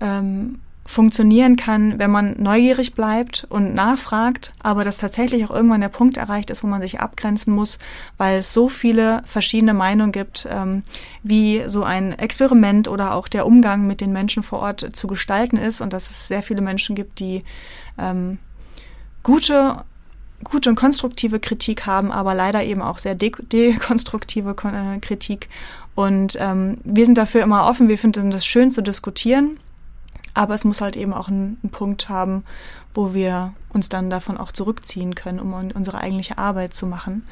ähm, funktionieren kann, wenn man neugierig bleibt und nachfragt, aber dass tatsächlich auch irgendwann der Punkt erreicht ist, wo man sich abgrenzen muss, weil es so viele verschiedene Meinungen gibt, ähm, wie so ein Experiment oder auch der Umgang mit den Menschen vor Ort zu gestalten ist und dass es sehr viele Menschen gibt, die ähm, gute gute und konstruktive Kritik haben, aber leider eben auch sehr de dekonstruktive äh, Kritik. Und ähm, wir sind dafür immer offen. Wir finden das schön zu diskutieren, aber es muss halt eben auch einen, einen Punkt haben, wo wir uns dann davon auch zurückziehen können, um unsere eigentliche Arbeit zu machen.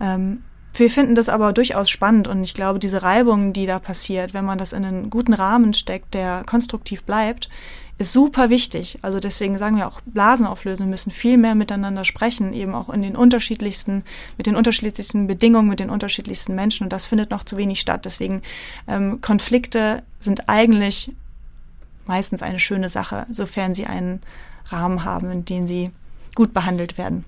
Ähm, wir finden das aber durchaus spannend und ich glaube, diese Reibung, die da passiert, wenn man das in einen guten Rahmen steckt, der konstruktiv bleibt, ist super wichtig. Also deswegen sagen wir auch, Blasen auflösen müssen viel mehr miteinander sprechen, eben auch in den unterschiedlichsten, mit den unterschiedlichsten Bedingungen, mit den unterschiedlichsten Menschen. Und das findet noch zu wenig statt. Deswegen ähm, Konflikte sind eigentlich meistens eine schöne Sache, sofern sie einen Rahmen haben, in dem sie gut behandelt werden.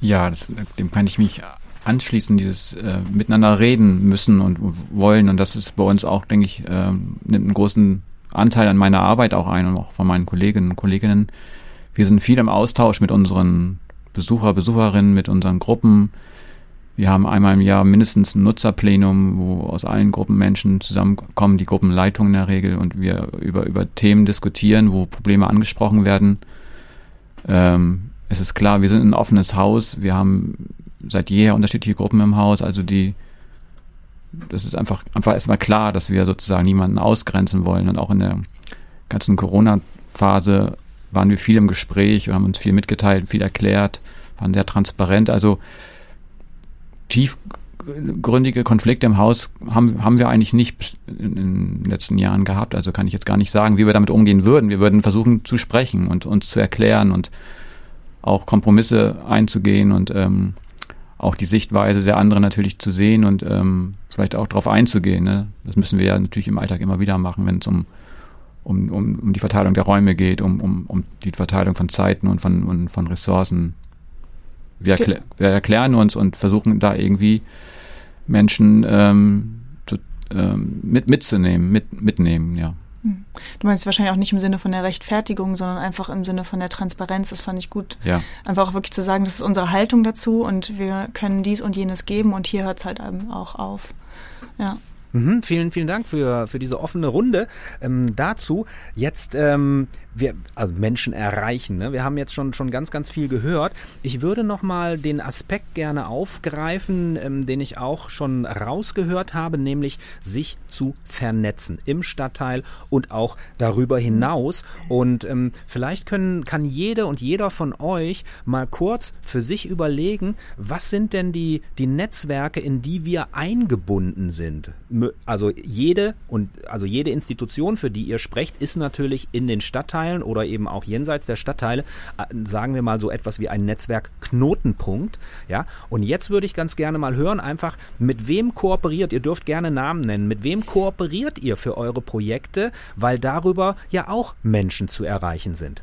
Ja, das, dem kann ich mich anschließen, dieses äh, miteinander reden müssen und wollen. Und das ist bei uns auch, denke ich, äh, nimmt einen großen Anteil an meiner Arbeit auch ein und auch von meinen Kolleginnen und Kolleginnen. Wir sind viel im Austausch mit unseren Besucher, Besucherinnen, mit unseren Gruppen. Wir haben einmal im Jahr mindestens ein Nutzerplenum, wo aus allen Gruppen Menschen zusammenkommen, die Gruppenleitung in der Regel, und wir über, über Themen diskutieren, wo Probleme angesprochen werden. Ähm, es ist klar, wir sind ein offenes Haus. Wir haben seit jeher unterschiedliche Gruppen im Haus, also die das ist einfach, einfach erstmal klar, dass wir sozusagen niemanden ausgrenzen wollen. Und auch in der ganzen Corona-Phase waren wir viel im Gespräch und haben uns viel mitgeteilt, viel erklärt, waren sehr transparent. Also tiefgründige Konflikte im Haus haben, haben wir eigentlich nicht in, den letzten Jahren gehabt. Also kann ich jetzt gar nicht sagen, wie wir damit umgehen würden. Wir würden versuchen zu sprechen und uns zu erklären und auch Kompromisse einzugehen und ähm, auch die Sichtweise der anderen natürlich zu sehen und ähm, vielleicht auch darauf einzugehen. Ne? Das müssen wir ja natürlich im Alltag immer wieder machen, wenn es um, um, um, um die Verteilung der Räume geht, um, um, um die Verteilung von Zeiten und von, und von Ressourcen. Wir, erklä wir erklären uns und versuchen da irgendwie Menschen ähm, zu, ähm, mit, mitzunehmen, mit, mitnehmen, ja. Hm. Du meinst wahrscheinlich auch nicht im Sinne von der Rechtfertigung, sondern einfach im Sinne von der Transparenz. Das fand ich gut. Ja. Einfach auch wirklich zu sagen, das ist unsere Haltung dazu und wir können dies und jenes geben und hier hört es halt eben auch auf. Ja. Mhm, vielen, vielen Dank für, für diese offene Runde ähm, dazu. Jetzt ähm, wir, also Menschen erreichen. Ne? Wir haben jetzt schon, schon ganz, ganz viel gehört. Ich würde noch mal den Aspekt gerne aufgreifen, ähm, den ich auch schon rausgehört habe, nämlich sich zu vernetzen im Stadtteil und auch darüber hinaus. Und ähm, vielleicht können, kann jede und jeder von euch mal kurz für sich überlegen, was sind denn die, die Netzwerke, in die wir eingebunden sind? Also jede und also jede Institution, für die ihr sprecht, ist natürlich in den Stadtteilen Stadtteilen oder eben auch jenseits der Stadtteile, äh, sagen wir mal so etwas wie ein Netzwerk Knotenpunkt. Ja, und jetzt würde ich ganz gerne mal hören, einfach mit wem kooperiert, ihr dürft gerne Namen nennen, mit wem kooperiert ihr für eure Projekte, weil darüber ja auch Menschen zu erreichen sind.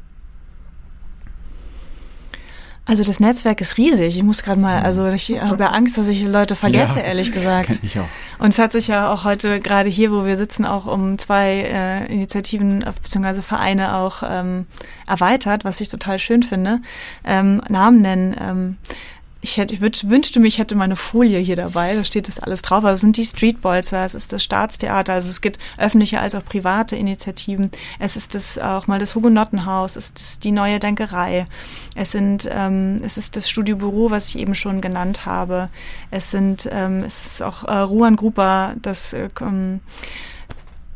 Also das Netzwerk ist riesig. Ich muss gerade mal, also ich habe ja Angst, dass ich Leute vergesse, ja, ehrlich gesagt. Ich auch. Und es hat sich ja auch heute gerade hier, wo wir sitzen, auch um zwei äh, Initiativen bzw. Vereine auch ähm, erweitert, was ich total schön finde. Ähm, Namen nennen. Ähm, ich, hätte, ich wünschte mir, ich hätte meine Folie hier dabei, da steht das alles drauf. Also es sind die Streetbolzer, es ist das Staatstheater, also es gibt öffentliche als auch private Initiativen. Es ist das auch mal das Hugenottenhaus, es ist die neue Denkerei. Es sind, ähm, es ist das Studiobüro, was ich eben schon genannt habe. Es sind, ähm, es ist auch äh, Ruan Grupa, das äh,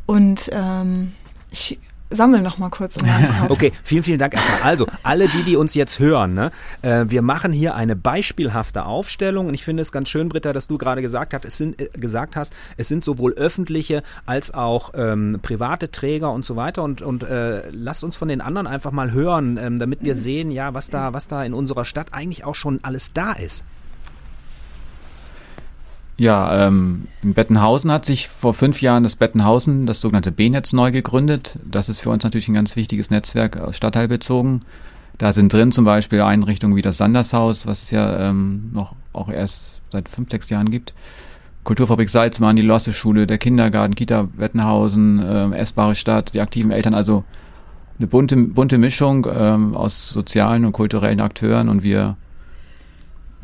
und ähm, ich sammle noch mal kurz. Okay, vielen, vielen Dank erstmal. Also, alle die, die uns jetzt hören, ne, äh, wir machen hier eine beispielhafte Aufstellung und ich finde es ganz schön, Britta, dass du gerade gesagt hast, es sind, äh, gesagt hast, es sind sowohl öffentliche als auch ähm, private Träger und so weiter und, und äh, lasst uns von den anderen einfach mal hören, ähm, damit wir sehen, ja, was da, was da in unserer Stadt eigentlich auch schon alles da ist. Ja, ähm, in Bettenhausen hat sich vor fünf Jahren das Bettenhausen, das sogenannte B-Netz, neu gegründet. Das ist für uns natürlich ein ganz wichtiges Netzwerk, äh, stadtteilbezogen. Da sind drin zum Beispiel Einrichtungen wie das Sandershaus, was es ja ähm, noch auch erst seit fünf, sechs Jahren gibt. Kulturfabrik Salzmann, die Losse-Schule, der Kindergarten, Kita Bettenhausen, ähm, Essbare Stadt, die aktiven Eltern, also eine bunte, bunte Mischung ähm, aus sozialen und kulturellen Akteuren und wir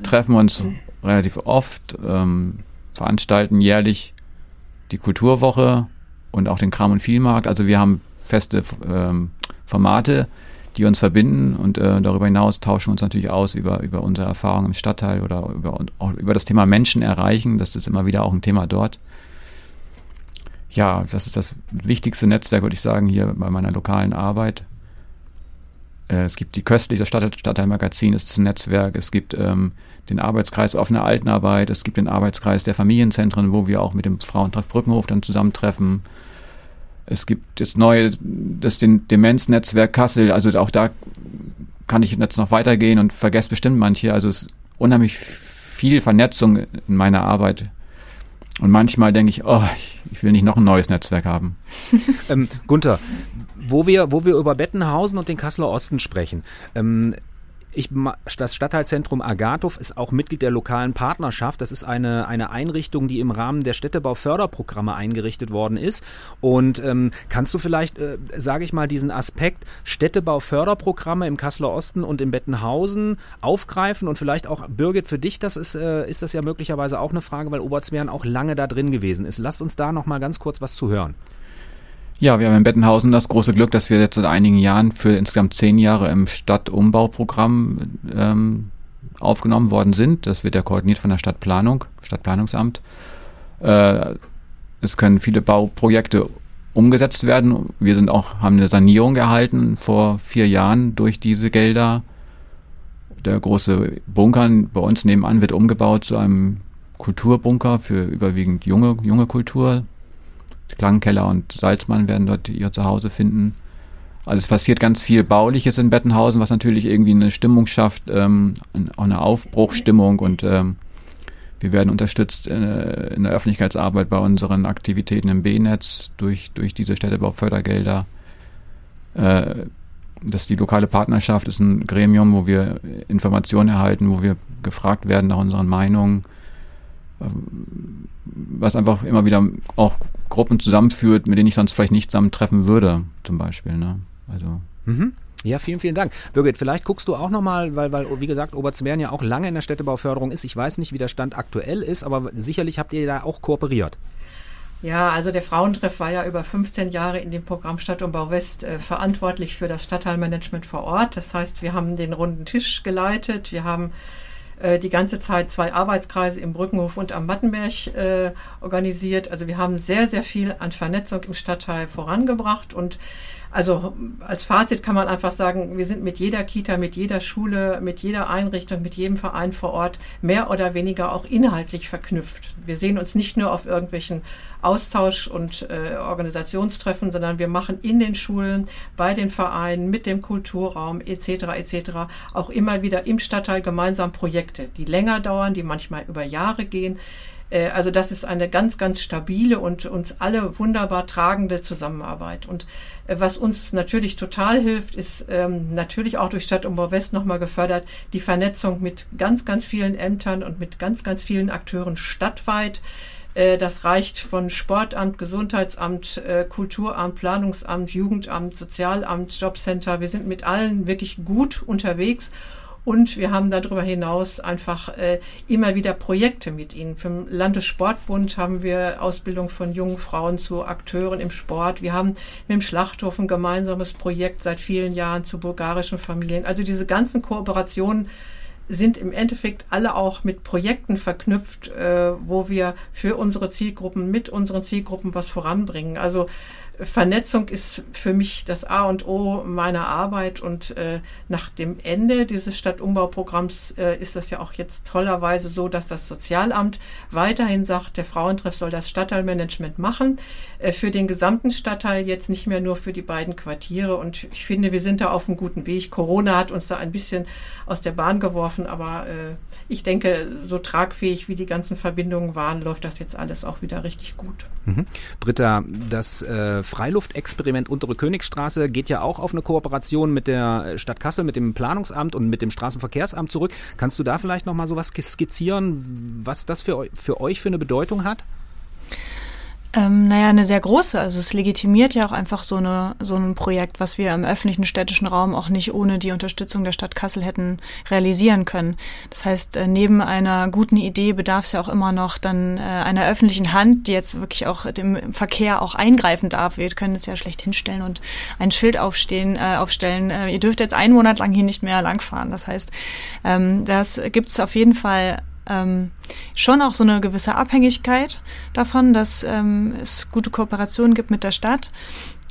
treffen uns relativ oft, ähm, veranstalten jährlich die Kulturwoche und auch den Kram- und Vielmarkt. Also wir haben feste ähm, Formate, die uns verbinden und äh, darüber hinaus tauschen wir uns natürlich aus über, über unsere Erfahrungen im Stadtteil oder über, auch über das Thema Menschen erreichen. Das ist immer wieder auch ein Thema dort. Ja, das ist das wichtigste Netzwerk, würde ich sagen, hier bei meiner lokalen Arbeit. Äh, es gibt die Köstlich, das Stadtteil, Stadtteilmagazin ist ein Netzwerk. Es gibt ähm, den Arbeitskreis offene Altenarbeit. Es gibt den Arbeitskreis der Familienzentren, wo wir auch mit dem Frauentreff Brückenhof dann zusammentreffen. Es gibt das neue, das Demenznetzwerk Kassel. Also auch da kann ich jetzt noch weitergehen und vergesse bestimmt manche. Also es ist unheimlich viel Vernetzung in meiner Arbeit. Und manchmal denke ich, oh, ich will nicht noch ein neues Netzwerk haben. ähm, Gunther, wo wir, wo wir über Bettenhausen und den Kasseler Osten sprechen. Ähm, ich, das Stadtteilzentrum Agathow ist auch Mitglied der lokalen Partnerschaft. Das ist eine, eine Einrichtung, die im Rahmen der Städtebauförderprogramme eingerichtet worden ist. Und ähm, kannst du vielleicht, äh, sage ich mal, diesen Aspekt Städtebauförderprogramme im Kasseler Osten und in Bettenhausen aufgreifen und vielleicht auch, Birgit, für dich, das ist, äh, ist das ja möglicherweise auch eine Frage, weil Oberzweren auch lange da drin gewesen ist. Lasst uns da nochmal ganz kurz was zu hören. Ja, wir haben in Bettenhausen das große Glück, dass wir jetzt seit einigen Jahren für insgesamt zehn Jahre im Stadtumbauprogramm ähm, aufgenommen worden sind. Das wird ja koordiniert von der Stadtplanung, Stadtplanungsamt. Äh, es können viele Bauprojekte umgesetzt werden. Wir sind auch, haben eine Sanierung erhalten vor vier Jahren durch diese Gelder. Der große Bunker bei uns nebenan wird umgebaut zu einem Kulturbunker für überwiegend junge, junge Kultur, Klangkeller und Salzmann werden dort ihr Zuhause finden. Also es passiert ganz viel Bauliches in Bettenhausen, was natürlich irgendwie eine Stimmung schafft, ähm, auch eine Aufbruchstimmung und ähm, wir werden unterstützt äh, in der Öffentlichkeitsarbeit bei unseren Aktivitäten im B-Netz durch, durch diese Städtebaufördergelder. Äh, das die lokale Partnerschaft ist ein Gremium, wo wir Informationen erhalten, wo wir gefragt werden nach unseren Meinungen was einfach immer wieder auch Gruppen zusammenführt, mit denen ich sonst vielleicht nicht zusammentreffen würde, zum Beispiel. Ne? Also. Mhm. Ja, vielen, vielen Dank. Birgit, vielleicht guckst du auch nochmal, weil, weil, wie gesagt, Oberzwern ja auch lange in der Städtebauförderung ist. Ich weiß nicht, wie der Stand aktuell ist, aber sicherlich habt ihr da auch kooperiert. Ja, also der Frauentreff war ja über 15 Jahre in dem Programm Stadtumbau West äh, verantwortlich für das Stadtteilmanagement vor Ort. Das heißt, wir haben den runden Tisch geleitet, wir haben äh, die ganze Zeit zwei Arbeitskreise im Brückenhof und am Mattenberg äh, organisiert. Also wir haben sehr, sehr viel an Vernetzung im Stadtteil vorangebracht und also als Fazit kann man einfach sagen, wir sind mit jeder Kita, mit jeder Schule, mit jeder Einrichtung, mit jedem Verein vor Ort mehr oder weniger auch inhaltlich verknüpft. Wir sehen uns nicht nur auf irgendwelchen Austausch- und äh, Organisationstreffen, sondern wir machen in den Schulen, bei den Vereinen, mit dem Kulturraum etc. etc. auch immer wieder im Stadtteil gemeinsam Projekte, die länger dauern, die manchmal über Jahre gehen also das ist eine ganz, ganz stabile und uns alle wunderbar tragende Zusammenarbeit. Und äh, was uns natürlich total hilft, ist ähm, natürlich auch durch Stadtumbau West nochmal gefördert, die Vernetzung mit ganz, ganz vielen Ämtern und mit ganz, ganz vielen Akteuren stadtweit. Äh, das reicht von Sportamt, Gesundheitsamt, Kulturamt, Planungsamt, Jugendamt, Sozialamt, Jobcenter. Wir sind mit allen wirklich gut unterwegs und wir haben darüber hinaus einfach äh, immer wieder Projekte mit ihnen. Vom Landessportbund haben wir Ausbildung von jungen Frauen zu Akteuren im Sport. Wir haben mit dem Schlachthof ein gemeinsames Projekt seit vielen Jahren zu bulgarischen Familien. Also diese ganzen Kooperationen sind im Endeffekt alle auch mit Projekten verknüpft, äh, wo wir für unsere Zielgruppen, mit unseren Zielgruppen was voranbringen. Also Vernetzung ist für mich das A und O meiner Arbeit und äh, nach dem Ende dieses Stadtumbauprogramms äh, ist das ja auch jetzt tollerweise so, dass das Sozialamt weiterhin sagt, der Frauentreff soll das Stadtteilmanagement machen äh, für den gesamten Stadtteil, jetzt nicht mehr nur für die beiden Quartiere und ich finde, wir sind da auf einem guten Weg. Corona hat uns da ein bisschen aus der Bahn geworfen, aber äh, ich denke, so tragfähig wie die ganzen Verbindungen waren, läuft das jetzt alles auch wieder richtig gut. Mhm. Britta, das äh, Freiluftexperiment Untere Königstraße geht ja auch auf eine Kooperation mit der Stadt Kassel, mit dem Planungsamt und mit dem Straßenverkehrsamt zurück. Kannst du da vielleicht noch mal so was skizzieren, was das für, für euch für eine Bedeutung hat? Ähm, naja, eine sehr große. Also es legitimiert ja auch einfach so, eine, so ein Projekt, was wir im öffentlichen städtischen Raum auch nicht ohne die Unterstützung der Stadt Kassel hätten realisieren können. Das heißt, äh, neben einer guten Idee bedarf es ja auch immer noch dann äh, einer öffentlichen Hand, die jetzt wirklich auch dem Verkehr auch eingreifen darf. Wir können es ja schlecht hinstellen und ein Schild aufstehen, äh, aufstellen. Äh, ihr dürft jetzt einen Monat lang hier nicht mehr langfahren. Das heißt, ähm, das gibt es auf jeden Fall ähm, schon auch so eine gewisse Abhängigkeit davon, dass ähm, es gute Kooperationen gibt mit der Stadt.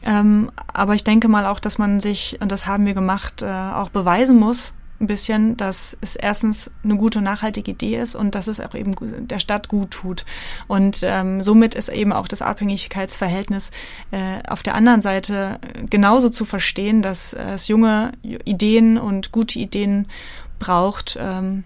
Ähm, aber ich denke mal auch, dass man sich, und das haben wir gemacht, äh, auch beweisen muss, ein bisschen, dass es erstens eine gute und nachhaltige Idee ist und dass es auch eben der Stadt gut tut. Und ähm, somit ist eben auch das Abhängigkeitsverhältnis äh, auf der anderen Seite genauso zu verstehen, dass es junge Ideen und gute Ideen braucht, ähm,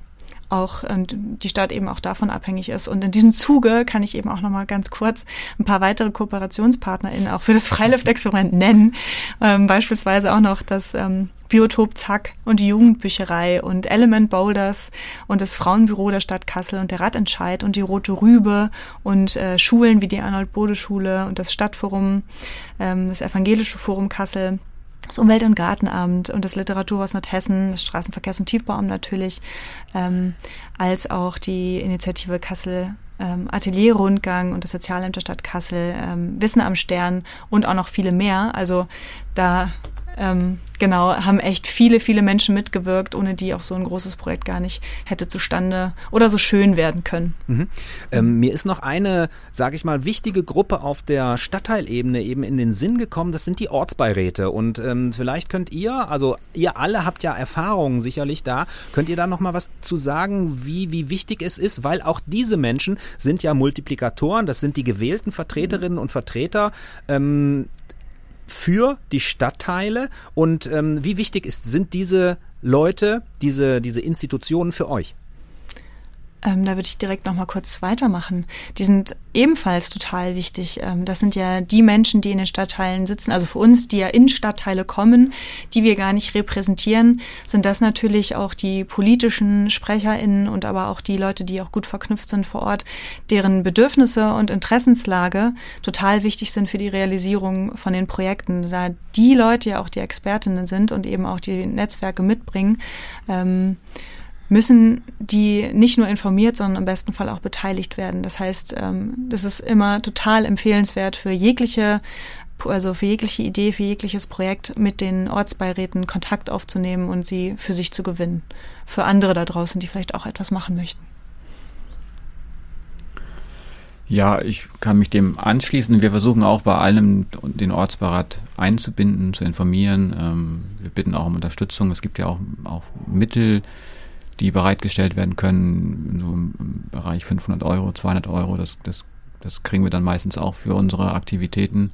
auch und die Stadt eben auch davon abhängig ist. Und in diesem Zuge kann ich eben auch nochmal ganz kurz ein paar weitere KooperationspartnerInnen auch für das Freiluftexperiment nennen. Ähm, beispielsweise auch noch das ähm, Biotop Zack und die Jugendbücherei und Element Boulders und das Frauenbüro der Stadt Kassel und der Radentscheid und die Rote Rübe und äh, Schulen wie die Arnold-Bode-Schule und das Stadtforum, ähm, das Evangelische Forum Kassel das Umwelt- und Gartenamt und das Literaturhaus Nordhessen, das Straßenverkehrs- und Tiefbauamt natürlich, ähm, als auch die Initiative Kassel ähm, Atelierrundgang und das Sozialamt der Stadt Kassel, ähm, Wissen am Stern und auch noch viele mehr. Also da ähm, genau, haben echt viele, viele Menschen mitgewirkt, ohne die auch so ein großes Projekt gar nicht hätte zustande oder so schön werden können. Mhm. Ähm, mir ist noch eine, sage ich mal, wichtige Gruppe auf der Stadtteilebene eben in den Sinn gekommen, das sind die Ortsbeiräte. Und ähm, vielleicht könnt ihr, also ihr alle habt ja Erfahrungen sicherlich da, könnt ihr da noch mal was zu sagen, wie, wie wichtig es ist, weil auch diese Menschen sind ja Multiplikatoren, das sind die gewählten Vertreterinnen und Vertreter. Für die Stadtteile und ähm, wie wichtig ist, sind diese Leute, diese, diese Institutionen für euch? Ähm, da würde ich direkt noch mal kurz weitermachen. Die sind ebenfalls total wichtig. Ähm, das sind ja die Menschen, die in den Stadtteilen sitzen, also für uns, die ja in Stadtteile kommen, die wir gar nicht repräsentieren, sind das natürlich auch die politischen SprecherInnen und aber auch die Leute, die auch gut verknüpft sind vor Ort, deren Bedürfnisse und Interessenslage total wichtig sind für die Realisierung von den Projekten. Da die Leute ja auch die Expertinnen sind und eben auch die Netzwerke mitbringen, ähm, müssen die nicht nur informiert, sondern im besten Fall auch beteiligt werden. Das heißt, ähm, das ist immer total empfehlenswert für jegliche also für jegliche Idee, für jegliches Projekt mit den Ortsbeiräten Kontakt aufzunehmen und sie für sich zu gewinnen. Für andere da draußen, die vielleicht auch etwas machen möchten. Ja, ich kann mich dem anschließen. Wir versuchen auch bei allem den Ortsbeirat einzubinden, zu informieren. Ähm, wir bitten auch um Unterstützung. Es gibt ja auch, auch Mittel, die bereitgestellt werden können, so im Bereich 500 Euro, 200 Euro, das, das, das kriegen wir dann meistens auch für unsere Aktivitäten.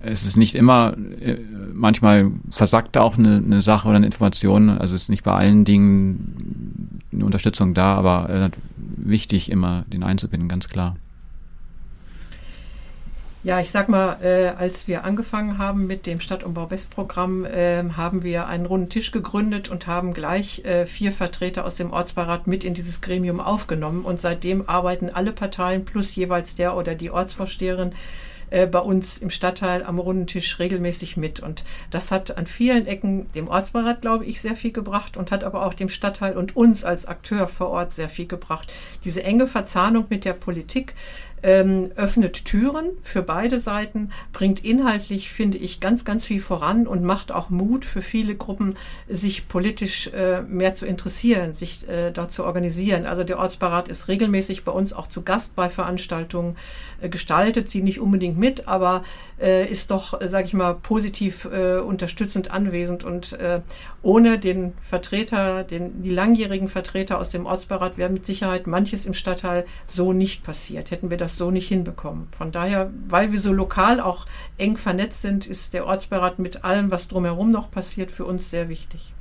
Es ist nicht immer, äh, manchmal versagt auch eine, eine Sache oder eine Information, also es ist nicht bei allen Dingen eine Unterstützung da, aber äh, wichtig immer den einzubinden, ganz klar. Ja, ich sag mal, äh, als wir angefangen haben mit dem Stadtumbau West-Programm, äh, haben wir einen runden Tisch gegründet und haben gleich äh, vier Vertreter aus dem Ortsbeirat mit in dieses Gremium aufgenommen. Und seitdem arbeiten alle Parteien plus jeweils der oder die Ortsvorsteherin äh, bei uns im Stadtteil am runden Tisch regelmäßig mit. Und das hat an vielen Ecken dem Ortsbeirat, glaube ich, sehr viel gebracht und hat aber auch dem Stadtteil und uns als Akteur vor Ort sehr viel gebracht. Diese enge Verzahnung mit der Politik, ähm, öffnet Türen für beide Seiten, bringt inhaltlich, finde ich, ganz, ganz viel voran und macht auch Mut für viele Gruppen, sich politisch äh, mehr zu interessieren, sich äh, dort zu organisieren. Also der Ortsbeirat ist regelmäßig bei uns auch zu Gast bei Veranstaltungen, äh, gestaltet sie nicht unbedingt mit, aber äh, ist doch, äh, sage ich mal, positiv äh, unterstützend anwesend und äh, ohne den Vertreter, den, die langjährigen Vertreter aus dem Ortsbeirat wäre mit Sicherheit manches im Stadtteil so nicht passiert. Hätten wir das so nicht hinbekommen. Von daher, weil wir so lokal auch eng vernetzt sind, ist der Ortsbeirat mit allem, was drumherum noch passiert, für uns sehr wichtig.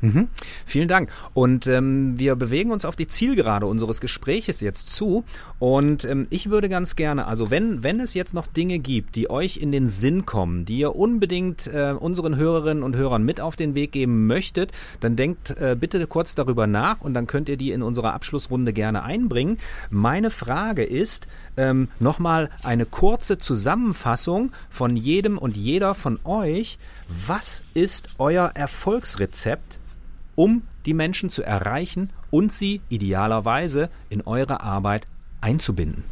Mhm. Vielen Dank. Und ähm, wir bewegen uns auf die Zielgerade unseres Gespräches jetzt zu. Und ähm, ich würde ganz gerne, also wenn, wenn es jetzt noch Dinge gibt, die euch in den Sinn kommen, die ihr unbedingt äh, unseren Hörerinnen und Hörern mit auf den Weg geben möchtet, dann denkt äh, bitte kurz darüber nach und dann könnt ihr die in unserer Abschlussrunde gerne einbringen. Meine Frage ist ähm, nochmal eine kurze Zusammenfassung von jedem und jeder von euch. Was ist euer Erfolgsrezept um die Menschen zu erreichen und sie idealerweise in eure Arbeit einzubinden?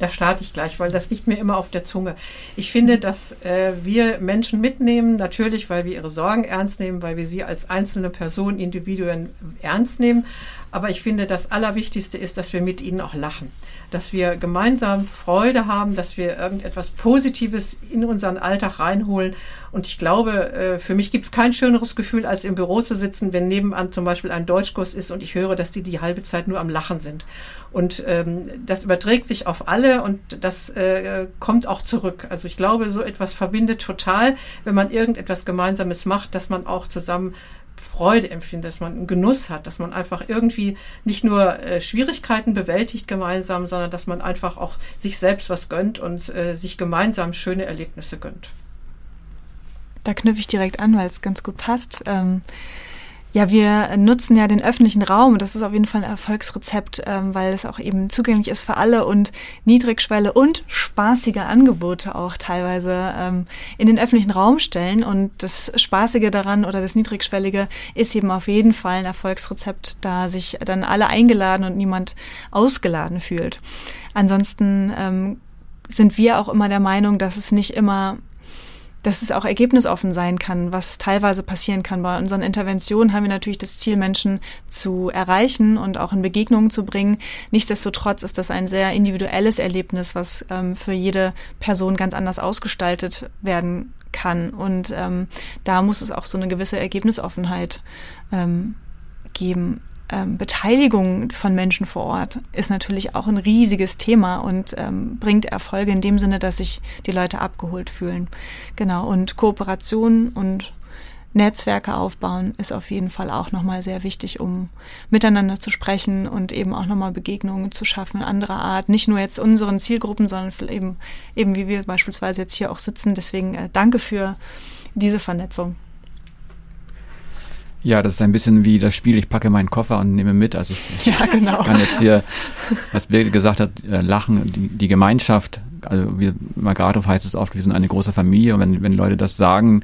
Da starte ich gleich, weil das liegt mir immer auf der Zunge. Ich finde, dass äh, wir Menschen mitnehmen, natürlich, weil wir ihre Sorgen ernst nehmen, weil wir sie als einzelne Person, Individuen ernst nehmen. Aber ich finde, das Allerwichtigste ist, dass wir mit ihnen auch lachen dass wir gemeinsam Freude haben, dass wir irgendetwas Positives in unseren Alltag reinholen. Und ich glaube, äh, für mich gibt es kein schöneres Gefühl, als im Büro zu sitzen, wenn nebenan zum Beispiel ein Deutschkurs ist und ich höre, dass die die halbe Zeit nur am Lachen sind. Und ähm, das überträgt sich auf alle und das äh, kommt auch zurück. Also ich glaube, so etwas verbindet total, wenn man irgendetwas Gemeinsames macht, dass man auch zusammen Freude empfindet, dass man einen Genuss hat, dass man einfach irgendwie nicht nur äh, Schwierigkeiten bewältigt gemeinsam, sondern dass man einfach auch sich selbst was gönnt und äh, sich gemeinsam schöne Erlebnisse gönnt. Da knüpfe ich direkt an, weil es ganz gut passt. Ähm, ja, wir nutzen ja den öffentlichen Raum das ist auf jeden Fall ein Erfolgsrezept, ähm, weil es auch eben zugänglich ist für alle und Niedrigschwelle und spaßige Angebote auch teilweise ähm, in den öffentlichen Raum stellen. Und das Spaßige daran oder das Niedrigschwellige ist eben auf jeden Fall ein Erfolgsrezept, da sich dann alle eingeladen und niemand ausgeladen fühlt. Ansonsten ähm, sind wir auch immer der Meinung, dass es nicht immer dass es auch ergebnisoffen sein kann, was teilweise passieren kann. Bei unseren Interventionen haben wir natürlich das Ziel, Menschen zu erreichen und auch in Begegnungen zu bringen. Nichtsdestotrotz ist das ein sehr individuelles Erlebnis, was ähm, für jede Person ganz anders ausgestaltet werden kann. Und ähm, da muss es auch so eine gewisse Ergebnisoffenheit ähm, geben ähm, Beteiligung von Menschen vor Ort ist natürlich auch ein riesiges Thema und ähm, bringt Erfolge in dem Sinne, dass sich die Leute abgeholt fühlen. Genau. Und Kooperation und Netzwerke aufbauen ist auf jeden Fall auch nochmal sehr wichtig, um miteinander zu sprechen und eben auch nochmal Begegnungen zu schaffen, anderer Art. Nicht nur jetzt unseren Zielgruppen, sondern eben, eben wie wir beispielsweise jetzt hier auch sitzen. Deswegen äh, danke für diese Vernetzung. Ja, das ist ein bisschen wie das Spiel, ich packe meinen Koffer und nehme mit. Also ich ja, genau. kann jetzt hier, was Birgit gesagt hat, äh, lachen, die, die Gemeinschaft, also wie Margarethof heißt es oft, wir sind eine große Familie und wenn, wenn Leute das sagen,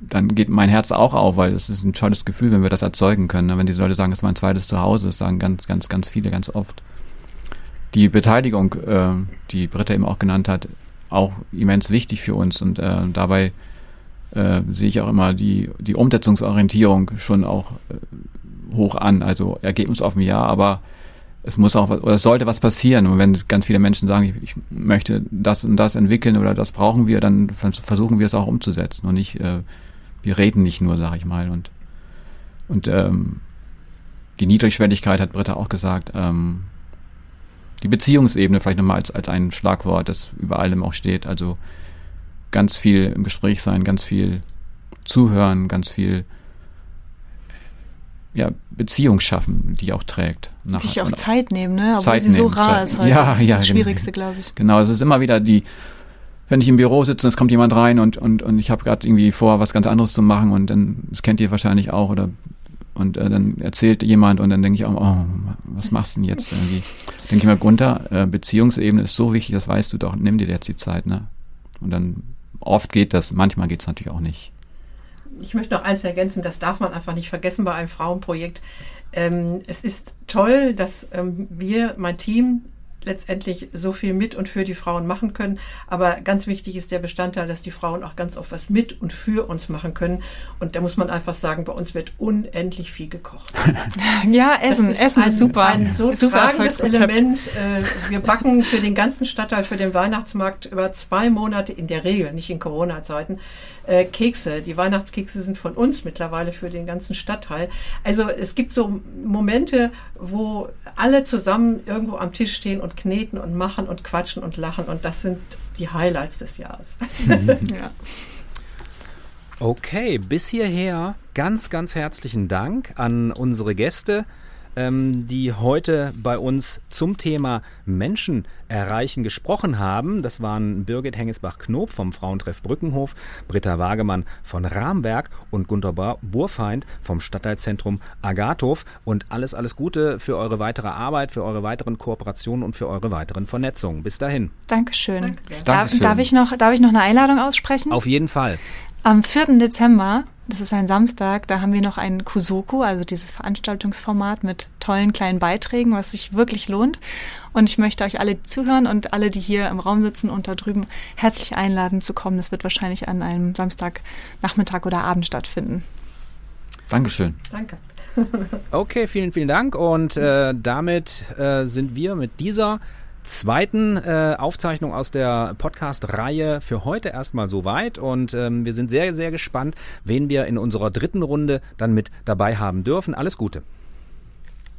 dann geht mein Herz auch auf, weil es ist ein tolles Gefühl, wenn wir das erzeugen können. Wenn diese Leute sagen, es ist mein zweites Zuhause, das sagen ganz, ganz, ganz viele, ganz oft. Die Beteiligung, äh, die Britta eben auch genannt hat, auch immens wichtig für uns und äh, dabei äh, sehe ich auch immer die, die Umsetzungsorientierung schon auch äh, hoch an. Also ergebnisoffen ja, aber es muss auch oder es sollte was passieren. Und wenn ganz viele Menschen sagen, ich, ich möchte das und das entwickeln oder das brauchen wir, dann versuchen wir es auch umzusetzen und nicht, äh, wir reden nicht nur, sage ich mal. Und, und ähm, die Niedrigschwelligkeit hat Britta auch gesagt, ähm, die Beziehungsebene vielleicht nochmal als, als ein Schlagwort, das über allem auch steht. Also ganz viel im Gespräch sein, ganz viel zuhören, ganz viel ja, Beziehung schaffen, die auch trägt. Nach, Sich auch Zeit nehmen, ne? Obwohl Zeit sie so rar Zeit, ist heute. Ja, das ist ja, das genau. Schwierigste, glaube ich. Genau, es ist immer wieder die, wenn ich im Büro sitze und es kommt jemand rein und, und, und ich habe gerade irgendwie vor, was ganz anderes zu machen und dann, das kennt ihr wahrscheinlich auch, oder und äh, dann erzählt jemand und dann denke ich auch, oh, was machst du denn jetzt irgendwie? Denke ich mal, Gunther, äh, Beziehungsebene ist so wichtig, das weißt du doch, nimm dir jetzt die Zeit, ne? Und dann Oft geht das, manchmal geht es natürlich auch nicht. Ich möchte noch eins ergänzen, das darf man einfach nicht vergessen bei einem Frauenprojekt. Ähm, es ist toll, dass ähm, wir, mein Team, letztendlich so viel mit und für die Frauen machen können. Aber ganz wichtig ist der Bestandteil, dass die Frauen auch ganz oft was mit und für uns machen können. Und da muss man einfach sagen, bei uns wird unendlich viel gekocht. ja, Essen, ist Essen ein, ist super. Ein so super tragendes Element. Äh, wir backen für den ganzen Stadtteil, für den Weihnachtsmarkt über zwei Monate in der Regel, nicht in Corona-Zeiten, äh, Kekse. Die Weihnachtskekse sind von uns mittlerweile für den ganzen Stadtteil. Also es gibt so Momente, wo alle zusammen irgendwo am Tisch stehen und kneten und machen und quatschen und lachen und das sind die Highlights des Jahres. ja. Okay, bis hierher ganz, ganz herzlichen Dank an unsere Gäste ähm, die heute bei uns zum Thema Menschen erreichen gesprochen haben. Das waren Birgit Hengesbach-Knob vom Frauentreff Brückenhof, Britta Wagemann von Rahmberg und Gunter Burfeind vom Stadtteilzentrum Agathof. Und alles, alles Gute für eure weitere Arbeit, für eure weiteren Kooperationen und für eure weiteren Vernetzungen. Bis dahin. Dankeschön. Danke Darf, darf, ich noch, darf ich noch eine Einladung aussprechen? Auf jeden Fall. Am 4. Dezember das ist ein Samstag, da haben wir noch ein Kusoko, also dieses Veranstaltungsformat mit tollen kleinen Beiträgen, was sich wirklich lohnt. Und ich möchte euch alle zuhören und alle, die hier im Raum sitzen und da drüben, herzlich einladen zu kommen. Das wird wahrscheinlich an einem Samstagnachmittag oder Abend stattfinden. Dankeschön. Danke. okay, vielen, vielen Dank. Und äh, damit äh, sind wir mit dieser zweiten äh, Aufzeichnung aus der Podcast-Reihe für heute erstmal soweit und ähm, wir sind sehr, sehr gespannt, wen wir in unserer dritten Runde dann mit dabei haben dürfen. Alles Gute.